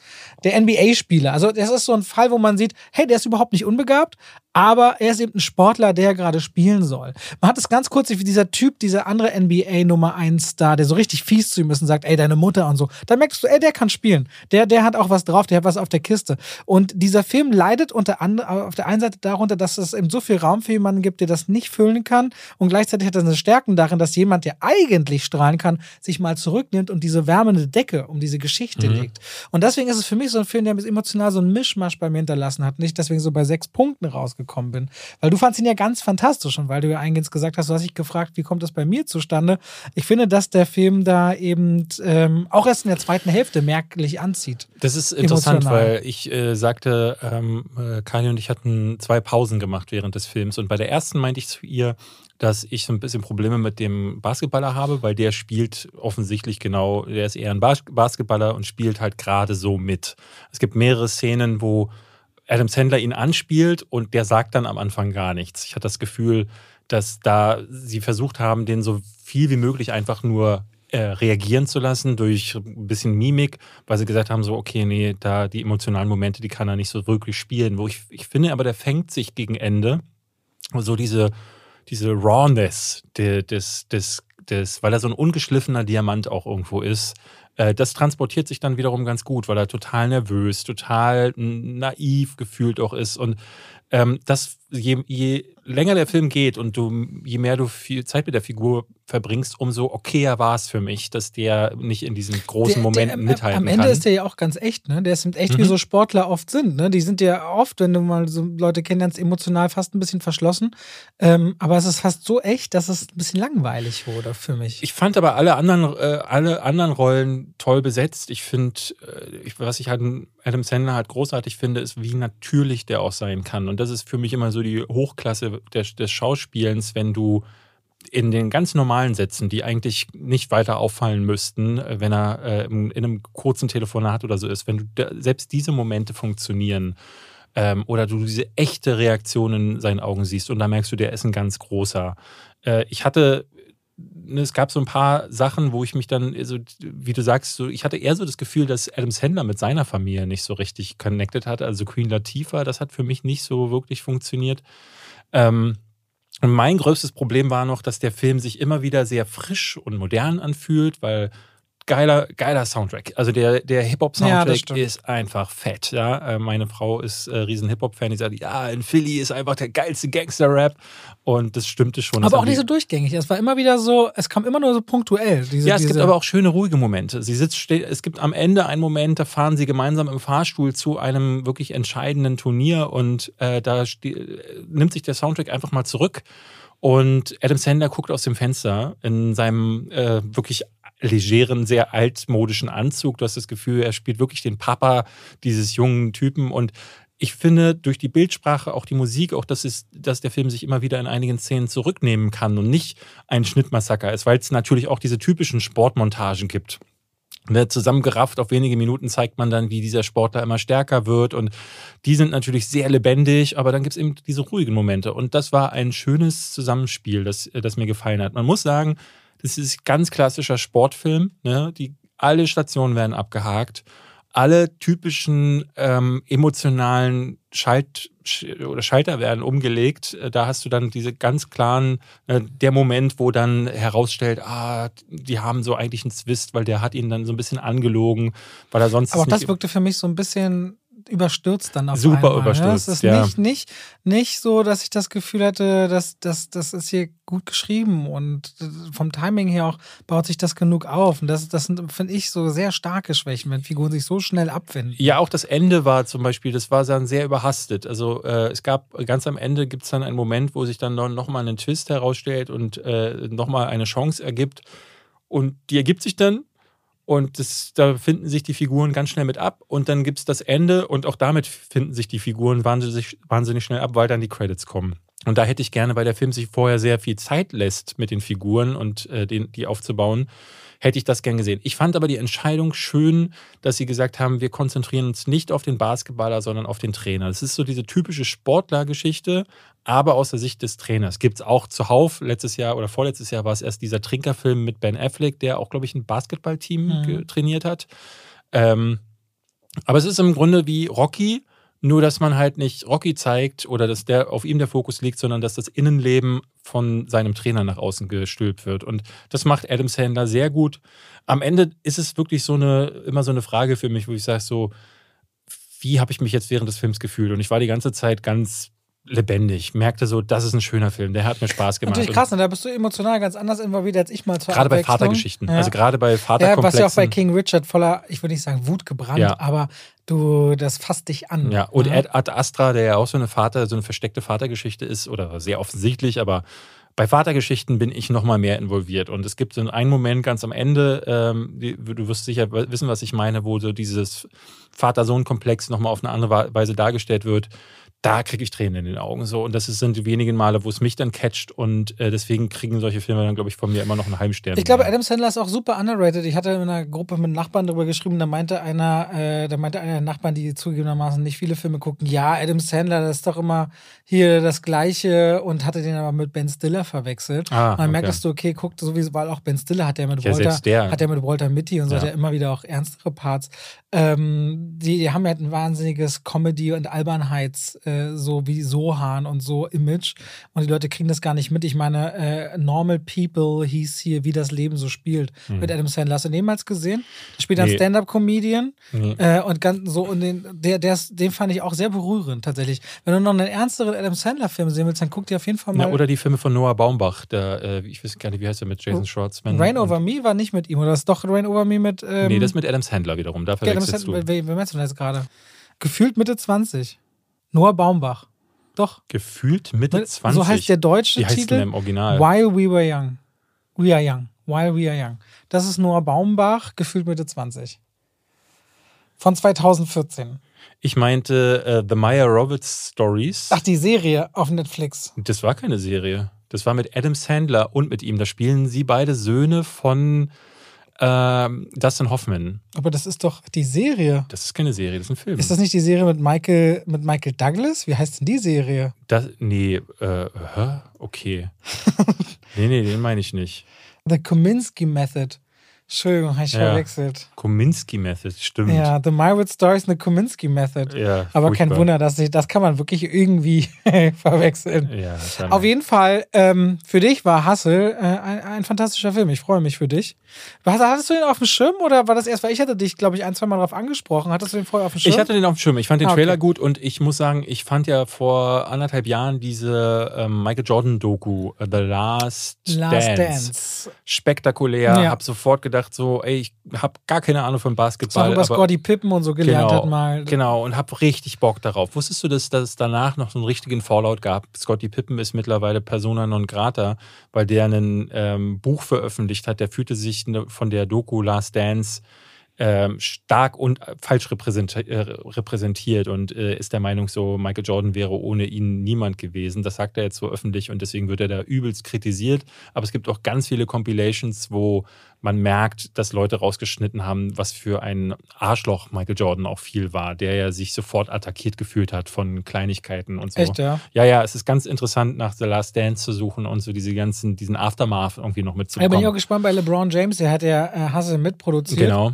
der NBA-Spieler. Also das ist so ein Fall, wo man sieht, hey, der ist überhaupt nicht unbegabt, aber er ist eben ein Sportler, der gerade spielen soll. Man hat es ganz kurz wie dieser Typ, dieser andere NBA Nummer 1 Star, der so richtig fies zu ihm ist und sagt, ey, deine Mutter und so. Da merkst du, ey, der kann spielen. Der, der hat auch was drauf, der hat was auf der Kiste. Und dieser Film leidet unter anderem auf der einen Seite darunter, dass es eben so viel Raum für jemanden gibt, der das nicht füllen kann. Und gleichzeitig hat er eine Stärken darin, dass jemand, der eigentlich strahlen kann, sich mal zurücknimmt und diese wärmende Decke um diese Geschichte mhm. legt. Und deswegen ist es für mich so ein Film, der emotional so einen Mischmasch bei mir hinterlassen hat. Nicht deswegen so bei sechs Punkten rausgekommen gekommen bin. Weil du fandst ihn ja ganz fantastisch und weil du ja eingehend gesagt hast, du hast dich gefragt, wie kommt das bei mir zustande. Ich finde, dass der Film da eben ähm, auch erst in der zweiten Hälfte merklich anzieht. Das ist interessant, emotional. weil ich äh, sagte, ähm, äh, Kanye und ich hatten zwei Pausen gemacht während des Films und bei der ersten meinte ich zu ihr, dass ich so ein bisschen Probleme mit dem Basketballer habe, weil der spielt offensichtlich genau, der ist eher ein Basketballer und spielt halt gerade so mit. Es gibt mehrere Szenen, wo Adam Sandler ihn anspielt und der sagt dann am Anfang gar nichts. Ich hatte das Gefühl, dass da sie versucht haben, den so viel wie möglich einfach nur äh, reagieren zu lassen durch ein bisschen Mimik, weil sie gesagt haben, so, okay, nee, da die emotionalen Momente, die kann er nicht so wirklich spielen. Wo ich, ich finde aber, der fängt sich gegen Ende so diese, diese Rawness des, des, des, weil er so ein ungeschliffener Diamant auch irgendwo ist, äh, das transportiert sich dann wiederum ganz gut, weil er total nervös, total naiv gefühlt auch ist. Und ähm, das, je, je länger der Film geht und du, je mehr du viel Zeit mit der Figur verbringst, umso okayer war es für mich, dass der nicht in diesen großen der, Momenten der, mithalten kann. Am Ende kann. ist der ja auch ganz echt, ne? Der ist echt mhm. wie so Sportler oft sind, ne? Die sind ja oft, wenn du mal so Leute kennenlernst, emotional fast ein bisschen verschlossen. Ähm, aber es ist fast so echt, dass es ein bisschen langweilig wurde für mich. Ich fand aber alle anderen, äh, alle anderen Rollen toll besetzt. Ich finde, äh, was ich halt Adam Sandler halt großartig finde, ist, wie natürlich der auch sein kann. Und das ist für mich immer so die Hochklasse des, des Schauspielens, wenn du in den ganz normalen Sätzen, die eigentlich nicht weiter auffallen müssten, äh, wenn er äh, in, in, einem kurzen Telefonat oder so ist, wenn du da, selbst diese Momente funktionieren ähm, oder du diese echte Reaktion in seinen Augen siehst und da merkst du, der ist ein ganz großer. Äh, ich hatte es gab so ein paar Sachen, wo ich mich dann, so, wie du sagst, so, ich hatte eher so das Gefühl, dass Adam Sandler mit seiner Familie nicht so richtig connected hat. Also Queen Latifah, das hat für mich nicht so wirklich funktioniert. Ähm, und mein größtes Problem war noch, dass der Film sich immer wieder sehr frisch und modern anfühlt, weil geiler, geiler Soundtrack. Also der, der Hip-Hop-Soundtrack ja, ist einfach fett. Ja? Äh, meine Frau ist äh, riesen Hip-Hop-Fan, die sagt, ja, in Philly ist einfach der geilste Gangster-Rap. Und das stimmte schon. Aber auch nicht so durchgängig. Es war immer wieder so, es kam immer nur so punktuell. Diese, ja, es gibt aber auch schöne, ruhige Momente. Sie sitzt, es gibt am Ende einen Moment, da fahren sie gemeinsam im Fahrstuhl zu einem wirklich entscheidenden Turnier und äh, da nimmt sich der Soundtrack einfach mal zurück Und Adam Sandler guckt aus dem Fenster in seinem äh, wirklich legeren, sehr altmodischen Anzug. Du hast das Gefühl, er spielt wirklich den Papa dieses jungen Typen und ich finde, durch die Bildsprache, auch die Musik, auch dass, es, dass der Film sich immer wieder in einigen Szenen zurücknehmen kann und nicht ein Schnittmassaker ist, weil es natürlich auch diese typischen Sportmontagen gibt. Zusammengerafft auf wenige Minuten zeigt man dann, wie dieser Sportler immer stärker wird. Und die sind natürlich sehr lebendig, aber dann gibt es eben diese ruhigen Momente. Und das war ein schönes Zusammenspiel, das, das mir gefallen hat. Man muss sagen, das ist ganz klassischer Sportfilm. Ne? Die, alle Stationen werden abgehakt alle typischen ähm, emotionalen Schalt oder Schalter werden umgelegt. Äh, da hast du dann diese ganz klaren, äh, der Moment, wo dann herausstellt, ah, die haben so eigentlich einen Zwist, weil der hat ihn dann so ein bisschen angelogen, weil er sonst. Aber auch das wirkte für mich so ein bisschen überstürzt dann auf Super einmal. überstürzt, ja, es ist ja. nicht, nicht, nicht so, dass ich das Gefühl hatte, dass, dass das ist hier gut geschrieben und vom Timing her auch baut sich das genug auf. Und das, das sind, finde ich, so sehr starke Schwächen, wenn Figuren sich so schnell abwenden. Ja, auch das Ende war zum Beispiel, das war dann sehr überhastet. Also äh, es gab ganz am Ende gibt es dann einen Moment, wo sich dann nochmal einen Twist herausstellt und äh, nochmal eine Chance ergibt. Und die ergibt sich dann und das, da finden sich die Figuren ganz schnell mit ab. Und dann gibt es das Ende und auch damit finden sich die Figuren wahnsinnig, wahnsinnig schnell ab, weil dann die Credits kommen. Und da hätte ich gerne, weil der Film sich vorher sehr viel Zeit lässt mit den Figuren und äh, den, die aufzubauen, hätte ich das gern gesehen. Ich fand aber die Entscheidung schön, dass sie gesagt haben, wir konzentrieren uns nicht auf den Basketballer, sondern auf den Trainer. Das ist so diese typische Sportlergeschichte, aber aus der Sicht des Trainers. Gibt es auch zuhauf. Letztes Jahr oder vorletztes Jahr war es erst dieser Trinkerfilm mit Ben Affleck, der auch, glaube ich, ein Basketballteam Mhm. trainiert hat. Ähm, aber es ist im Grunde wie Rocky, nur dass man halt nicht Rocky zeigt oder dass der auf ihm der Fokus liegt, sondern dass das Innenleben von seinem Trainer nach außen gestülpt wird. Und das macht Adam Sandler sehr gut. Am Ende ist es wirklich so eine, immer so eine Frage für mich, wo ich sage so, wie habe ich mich jetzt während des Films gefühlt? Und ich war die ganze Zeit ganz lebendig, merkte so, das ist ein schöner Film, der hat mir Spaß gemacht. Natürlich Und krass, ne? da bist du emotional ganz anders involviert als ich mal zur Gerade bei. Vatergeschichten, Ja. also gerade bei Ja, Vaterkomplexen. was ja auch bei King Richard voller, ich würde nicht sagen Wut gebrannt, Ja. aber du, das fasst dich an. Ja, und ne? Ad, Astra, der ja auch so eine Vater, so eine versteckte Vatergeschichte ist, oder sehr offensichtlich, aber bei Vatergeschichten bin ich noch mal mehr involviert. Und es gibt so einen Moment ganz am Ende, ähm, du wirst sicher wissen, was ich meine, wo so dieses Vater-Sohn-Komplex noch mal auf eine andere Weise dargestellt wird. Da kriege ich Tränen in den Augen so. Und das sind die wenigen Male, wo es mich dann catcht. Und äh, deswegen kriegen solche Filme dann, glaube ich, von mir immer noch einen halben Stern. Ich glaube, Adam Sandler ist auch super underrated. Ich hatte in einer Gruppe mit Nachbarn darüber geschrieben, da meinte einer, äh, da meinte einer der Nachbarn, die zugegebenermaßen nicht viele Filme gucken, ja, Adam Sandler, das ist doch immer hier das Gleiche und hatte den aber mit Ben Stiller verwechselt. Ah, und dann okay. merkst du, okay, guckt sowieso, weil auch Ben Stiller hat ja mit Ja, Walter, der. hat ja mit Walter Mitty und so Ja. hat ja immer wieder auch ernstere Parts. Ähm, die, die haben ja ein wahnsinniges Comedy- und Albernheits, äh, so wie Sohan und so Image. Und die Leute kriegen das gar nicht mit. Ich meine, äh, Normal People hieß hier, wie das Leben so spielt, mit Adam Sandler. Hast du den jemals gesehen? Der spielt. Nee. Stand-Up-Comedian. Nee. Äh, und ganz so, und den, der, der den fand ich auch sehr berührend, tatsächlich. Wenn du noch einen ernsteren Adam Sandler-Film sehen willst, dann guck dir auf jeden Fall mal. Ja, oder die Filme von Noah Baumbach, der, äh, ich weiß gar nicht, wie heißt der mit Jason Schwartzman? Rain Over Me war nicht mit ihm, oder ist doch Rain Over Me mit. Ähm, Nee, das ist mit Adam Sandler wiederum. Da Ja, Adam verwechselst Sandler, du. wer, wer meinst du denn jetzt gerade? Gefühlt Mitte 20. Noah Baumbach. Doch. Gefühlt Mitte Mit- 20. So heißt der deutsche Wie heißt Titel. denn im Original? While We Were Young. We Are Young. While We Are Young. Das ist Noah Baumbach, gefühlt Mitte 20. Von 2014. Ich meinte äh, The Maya Roberts Stories. Ach, die Serie auf Netflix. Das war keine Serie. Das war mit Adam Sandler und mit ihm. Da spielen sie beide Söhne von ähm, Dustin Hoffman. Aber das ist doch die Serie. Das ist keine Serie, das ist ein Film. Ist das nicht die Serie mit Michael, mit Michael Douglas? Wie heißt denn die Serie? Das, nee, äh, okay. nee, nee, den meine ich nicht. The Kominsky Method. Entschuldigung, habe ich Ja. verwechselt. Kominsky Method, stimmt. Ja, The Mywood Stories, eine Kominsky Method. Ja, Aber kein. Wunder, dass ich, das kann man wirklich irgendwie verwechseln. Ja, Auf jeden Fall, ähm, für dich war Hustle äh, ein, ein fantastischer Film. Ich freue mich für dich. Was, hattest du den auf dem Schirm oder war das erst, weil ich hatte dich, glaube ich, ein, zwei Mal darauf angesprochen. Hattest du den vorher auf dem Schirm? Ich hatte den auf dem Schirm. Ich fand den Ah, okay. Trailer gut und ich muss sagen, ich fand ja vor anderthalb Jahren diese ähm, Michael Jordan-Doku, äh, The Last, Last Dance, Dance. spektakulär. Ja. Hab sofort gedacht, gedacht, so, ey, ich habe gar keine Ahnung von Basketball. Über aber- Scotty Pippen und so gelernt genau, hat mal. Genau, und habe richtig Bock darauf. Wusstest du, dass, dass es danach noch so einen richtigen Fallout gab? Scotty Pippen ist mittlerweile Persona non grata, weil der ein ähm, Buch veröffentlicht hat. Der fühlte sich ne- von der Doku Last Dance ähm, stark und falsch repräsenti äh, repräsentiert und äh, ist der Meinung, so Michael Jordan wäre ohne ihn niemand gewesen. Das sagt er jetzt so öffentlich und deswegen wird er da übelst kritisiert. Aber es gibt auch ganz viele Compilations, wo man merkt, dass Leute rausgeschnitten haben, was für ein Arschloch Michael Jordan auch viel war, der ja sich sofort attackiert gefühlt hat von Kleinigkeiten und so. Echt, ja. Ja, ja, es ist ganz interessant, nach The Last Dance zu suchen und so diese ganzen, diesen Aftermath irgendwie noch Da bin ich auch mitzubekommen. gespannt bei LeBron James, der hat ja äh, Hustle mitproduziert, Genau.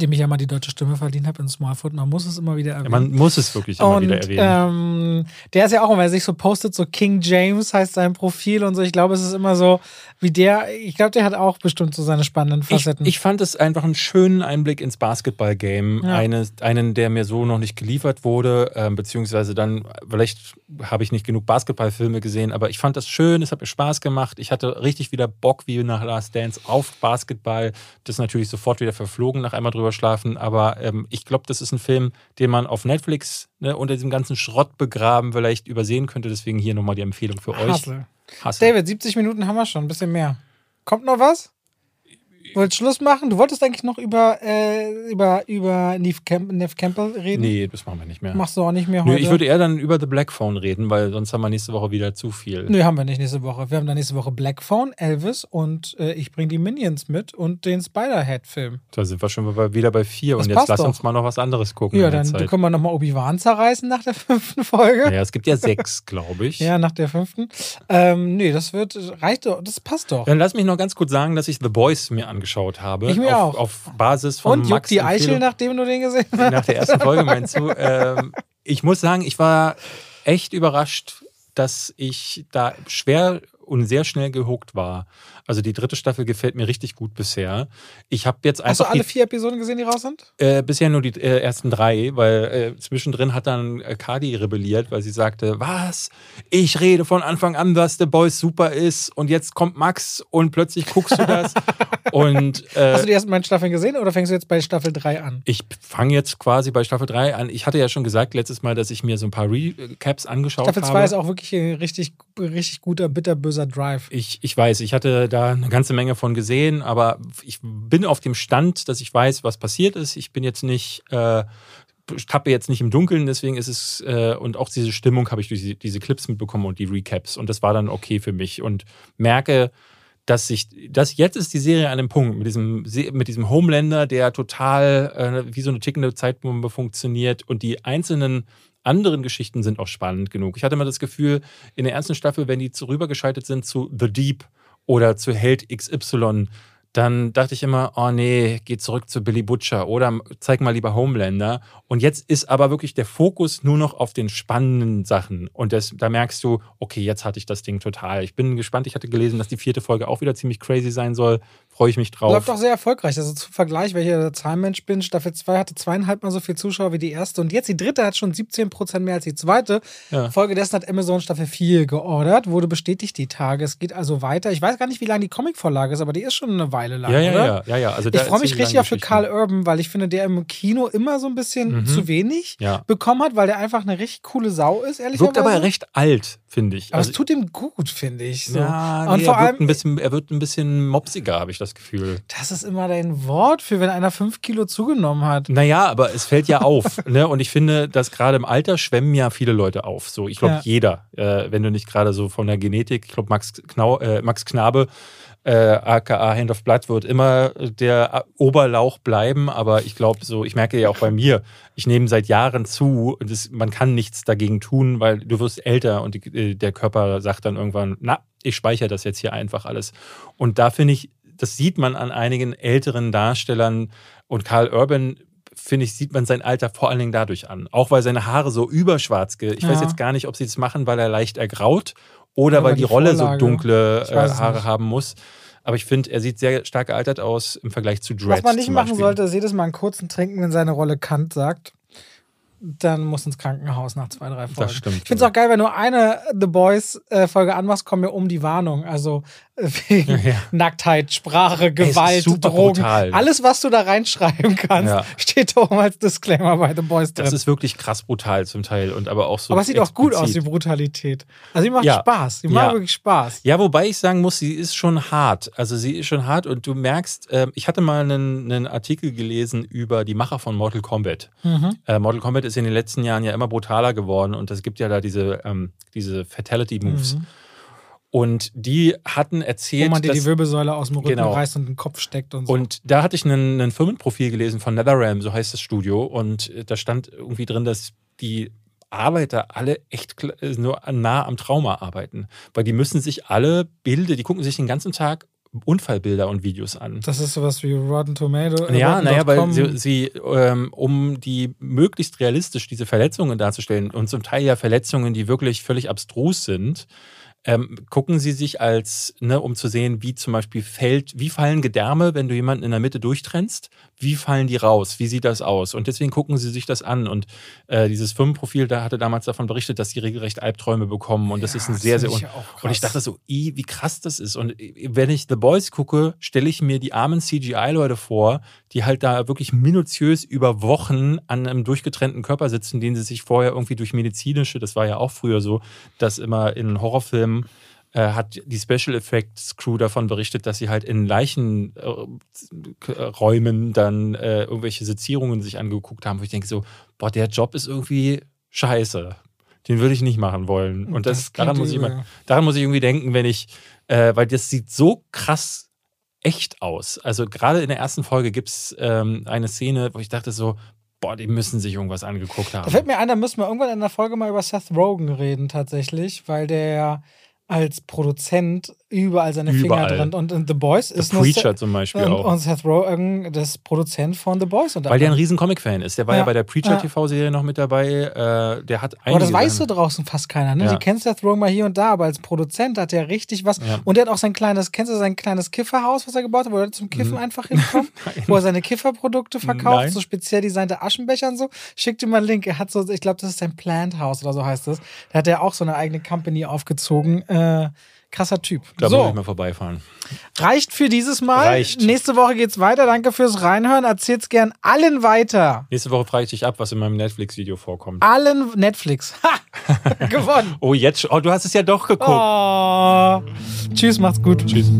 Dem ich ja mal die deutsche Stimme verdient habe in Smallfoot. Man muss es immer wieder erwähnen. Man muss es wirklich immer und wieder erwähnen. ähm, der ist ja auch, wenn er sich so postet, so King James heißt sein Profil und so. Ich glaube, es ist immer so, wie der, ich glaube, der hat auch bestimmt so seine spannenden Ich, Facetten. ich fand es einfach einen schönen Einblick ins Basketball-Game. Ja. Eine, einen, der mir so noch nicht geliefert wurde, ähm, beziehungsweise dann, vielleicht habe ich nicht genug Basketballfilme gesehen, aber ich fand das schön, es hat mir Spaß gemacht. Ich hatte richtig wieder Bock, wie nach Last Dance, auf Basketball. Das ist natürlich sofort wieder verflogen nach einmal drüber schlafen, aber ähm, ich glaube, das ist ein Film, den man auf Netflix ne, unter diesem ganzen Schrott begraben vielleicht übersehen könnte. Deswegen hier nochmal die Empfehlung für euch. Hustle. Hustle. David, 70 Minuten haben wir schon, ein bisschen mehr. Kommt noch was? Wolltest Schluss machen? Du wolltest eigentlich noch über, äh, über, über Neve, Camp Neve Campbell reden? Nee, das machen wir nicht mehr. Machst du auch nicht mehr Nö, heute? ich würde eher dann über The Black Phone reden, weil sonst haben wir nächste Woche wieder zu viel. Nö, haben wir nicht nächste Woche. Wir haben dann nächste Woche Black Phone, Elvis und äh, ich bringe die Minions mit und den Spider-Head-Film. Da sind wir schon wieder bei vier Das und jetzt lass doch. uns mal noch was anderes gucken. Ja, dann können wir nochmal Obi-Wan zerreißen nach der fünften Folge. Ja, es gibt ja sechs, glaube ich. Ja, nach der fünften. Ähm, nee, das wird, reicht doch, das passt doch. Dann lass mich noch ganz kurz sagen, dass ich The Boys mir angeschaut habe. Ich mir auf, auch. Auf Basis von Und juckt Max die Eichel, nachdem du den gesehen hast? nach der ersten Folge meinst du. Ähm, ich muss sagen, ich war echt überrascht, dass ich da schwer und sehr schnell gehuckt war. Also die dritte Staffel gefällt mir richtig gut bisher. Ich habe jetzt Hast du einfach alle vier Episoden gesehen, die raus sind? äh, bisher nur die äh, ersten drei, weil äh, zwischendrin hat dann äh, Cardi rebelliert, weil sie sagte, was? Ich rede von Anfang an, dass The Boys super ist und jetzt kommt Max und plötzlich guckst du das und äh, Hast du die ersten beiden Staffeln gesehen oder fängst du jetzt bei Staffel 3 an? ich fange jetzt quasi bei Staffel 3 an. Ich hatte ja schon gesagt letztes Mal, dass ich mir so ein paar Recaps angeschaut Staffel habe. 2 ist auch wirklich ein richtig, richtig guter, bitterböser Drive. Ich, ich weiß, ich hatte da eine ganze Menge von gesehen, aber ich bin auf dem Stand, dass ich weiß, was passiert ist. Ich bin jetzt nicht, äh, tappe jetzt nicht im Dunkeln, deswegen ist es, äh, und auch diese Stimmung habe ich durch die, diese Clips mitbekommen und die Recaps. Und das war dann okay für mich. Und merke, dass sich, dass jetzt ist die Serie an dem Punkt mit diesem, Se- mit diesem Homelander, der total äh, wie so eine tickende Zeitbombe funktioniert und die einzelnen anderen Geschichten sind auch spannend genug. Ich hatte mal das Gefühl, in der ersten Staffel, wenn die rübergeschaltet sind zu The Deep oder zu Held XY, dann dachte ich immer, oh nee, geh zurück zu Billy Butcher oder zeig mal lieber Homelander. Und jetzt ist aber wirklich der Fokus nur noch auf den spannenden Sachen. Und das, da merkst du, okay, jetzt hatte ich das Ding total. Ich bin gespannt. Ich hatte gelesen, dass die vierte Folge auch wieder ziemlich crazy sein soll. Freue ich mich drauf. Läuft auch sehr erfolgreich. Also zum Vergleich, weil ich ja der Zahlenmensch bin, Staffel 2 hatte zweieinhalb mal so viel Zuschauer wie die erste und jetzt die dritte hat schon 17% mehr als die zweite. Ja. Folgedessen hat Amazon Staffel 4 geordert, wurde bestätigt die Tage. Es geht also weiter. Ich weiß gar nicht, wie lange die Comicvorlage ist, aber die ist schon eine Weile lang, ja, ja, oder? ja, ja, ja. Also Ich freue mich richtig auf für. Carl Urban, weil ich finde, der im Kino immer so ein bisschen Mhm. zu wenig Ja. bekommen hat, weil der einfach eine richtig coole Sau ist, ehrlich Wirkt aber recht alt, finde ich. Aber Also- es tut ihm gut, finde ich. So. Ja, und nee, vor er, wird allem, ein bisschen, er wird ein bisschen mopsiger, habe ich das Gefühl. das ist immer dein Wort für, wenn einer fünf Kilo zugenommen hat. Naja, aber es fällt ja auf. ne? Und ich finde, dass gerade im Alter schwemmen ja viele Leute auf. So, ich glaube, Ja. jeder, äh, wenn du nicht gerade so von der Genetik, ich glaube, Max, Knau, äh, Max Knabe, äh, aka Hand of Blood, wird immer der Oberlauch bleiben. Aber ich glaube, so, ich merke ja auch bei mir, ich nehme seit Jahren zu und das, man kann nichts dagegen tun, weil du wirst älter und die, äh, der Körper sagt dann irgendwann, na, ich speichere das jetzt hier einfach alles. Und da finde ich, das sieht man an einigen älteren Darstellern und Karl Urban finde ich, sieht man sein Alter vor allen Dingen dadurch an. Auch weil seine Haare so überschwarz, ge- ich weiß Ja. jetzt gar nicht, ob sie das machen, weil er leicht ergraut oder Oder weil die die Rolle Vorlage. so dunkle äh, weiß Haare nicht. haben muss. Aber ich finde, er sieht sehr stark gealtert aus im Vergleich zu Dread. Was man nicht machen Beispiel. sollte, ist jedes Mal einen kurzen Trinken, wenn seine Rolle Kant sagt. Dann muss ins Krankenhaus nach zwei, drei Folgen. stimmt. Ich finde es auch geil, wenn du eine The Boys-Folge anmachst, kommen wir um die Warnung. Also wegen Ja. Nacktheit, Sprache, Gewalt, super Drogen. brutal. Alles, was du da reinschreiben kannst, Ja. steht da oben als Disclaimer bei The Boys drin. Das ist wirklich krass brutal zum Teil und aber auch so. Aber es sieht auch gut aus, die explizit. Brutalität. Also die macht Ja. Spaß. Ja. macht wirklich Spaß. Ja, wobei ich sagen muss, sie ist schon hart. Also sie ist schon hart und du merkst, ähm, ich hatte mal einen, einen Artikel gelesen über die Macher von Mortal Kombat. Mhm. Äh, Mortal Kombat ist in den letzten Jahren ja immer brutaler geworden und es gibt ja da diese, ähm, diese Fatality-Moves. Mhm. Und die hatten Wo erzählt, man dir die dass, Wirbelsäule aus dem Rücken Genau. reißt und den Kopf steckt und so. und da hatte ich einen, einen Firmenprofil gelesen von NetherRealm, so heißt das Studio. Und äh, da stand irgendwie drin, dass die Arbeiter alle echt äh, nur nah am Trauma arbeiten. Weil die müssen sich alle Bilder, die gucken sich den ganzen Tag Unfallbilder und Videos an. das ist sowas wie Rotten Tomato. äh, Ja, naja, weil sie, sie ähm, um die möglichst realistisch diese Verletzungen darzustellen und zum Teil ja Verletzungen, die wirklich völlig abstrus sind, ähm, gucken sie sich als, ne, um zu sehen, wie zum Beispiel fällt, wie fallen Gedärme, wenn du jemanden in der Mitte durchtrennst, wie fallen die raus, wie sieht das aus? Und deswegen gucken sie sich das an. Und äh, dieses Firmenprofil, da hatte damals davon berichtet, dass sie regelrecht Albträume bekommen. Und das Ja, ist ein das sehr, sehr. Un und ich dachte so, i, wie krass das ist. Und wenn ich The Boys gucke, stelle ich mir die armen CGI-Leute vor, die halt da wirklich minutiös über Wochen an einem durchgetrennten Körper sitzen, den sie sich vorher irgendwie durch medizinische, das war ja auch früher so, dass immer in Horrorfilmen äh, hat die Special Effects Crew davon berichtet, dass sie halt in Leichenräumen dann äh, irgendwelche Sezierungen sich angeguckt haben, wo ich denke so, boah, der Job ist irgendwie scheiße. Den würde ich nicht machen wollen. Und das, Das daran muss ich immer, daran muss ich irgendwie denken, wenn ich, äh, weil das sieht so krass echt aus. Also gerade in der ersten Folge gibt es ähm, eine Szene, wo ich dachte so, boah, die müssen sich irgendwas angeguckt haben. Da fällt mir ein, da müssen wir irgendwann in der Folge mal über Seth Rogen reden, tatsächlich, weil der ja als Produzent überall seine Überall. Finger drin und in The Boys The ist nur Preacher Seth, zum Beispiel und, auch. und Seth Rogen das Produzent von The Boys. Und Weil der ein riesen Comic-Fan ist. Der war ja, Ja. bei der Ja. Preacher-TV-Serie noch mit dabei. Äh, der hat aber das einige weiß so Sachen- draußen fast keiner. Ne? Ja. Die kennt Seth Rogen mal hier und da, aber als Produzent hat er richtig was. Ja. Und der hat auch sein kleines, kennst du sein kleines Kifferhaus, was er gebaut hat, wo Leute zum Kiffen einfach hinkommen? wo er seine Kifferprodukte verkauft, Nein. so speziell designte Aschenbecher und so. Schickt ihm mal einen Link. Er hat so, ich glaube, das ist sein Plant House oder so heißt das. Da hat er auch so eine eigene Company aufgezogen. Äh, krasser Typ. Da muss so, ich mal vorbeifahren. reicht für dieses Mal. Reicht. Nächste Woche geht's weiter. Danke fürs Reinhören. Erzählt's gern allen weiter. Nächste Woche frage ich dich ab, was in meinem Netflix-Video vorkommt. Allen Netflix. Ha! Gewonnen. Oh, jetzt schon. Oh, du hast es ja doch geguckt. Oh. Tschüss, macht's gut. Tschüss.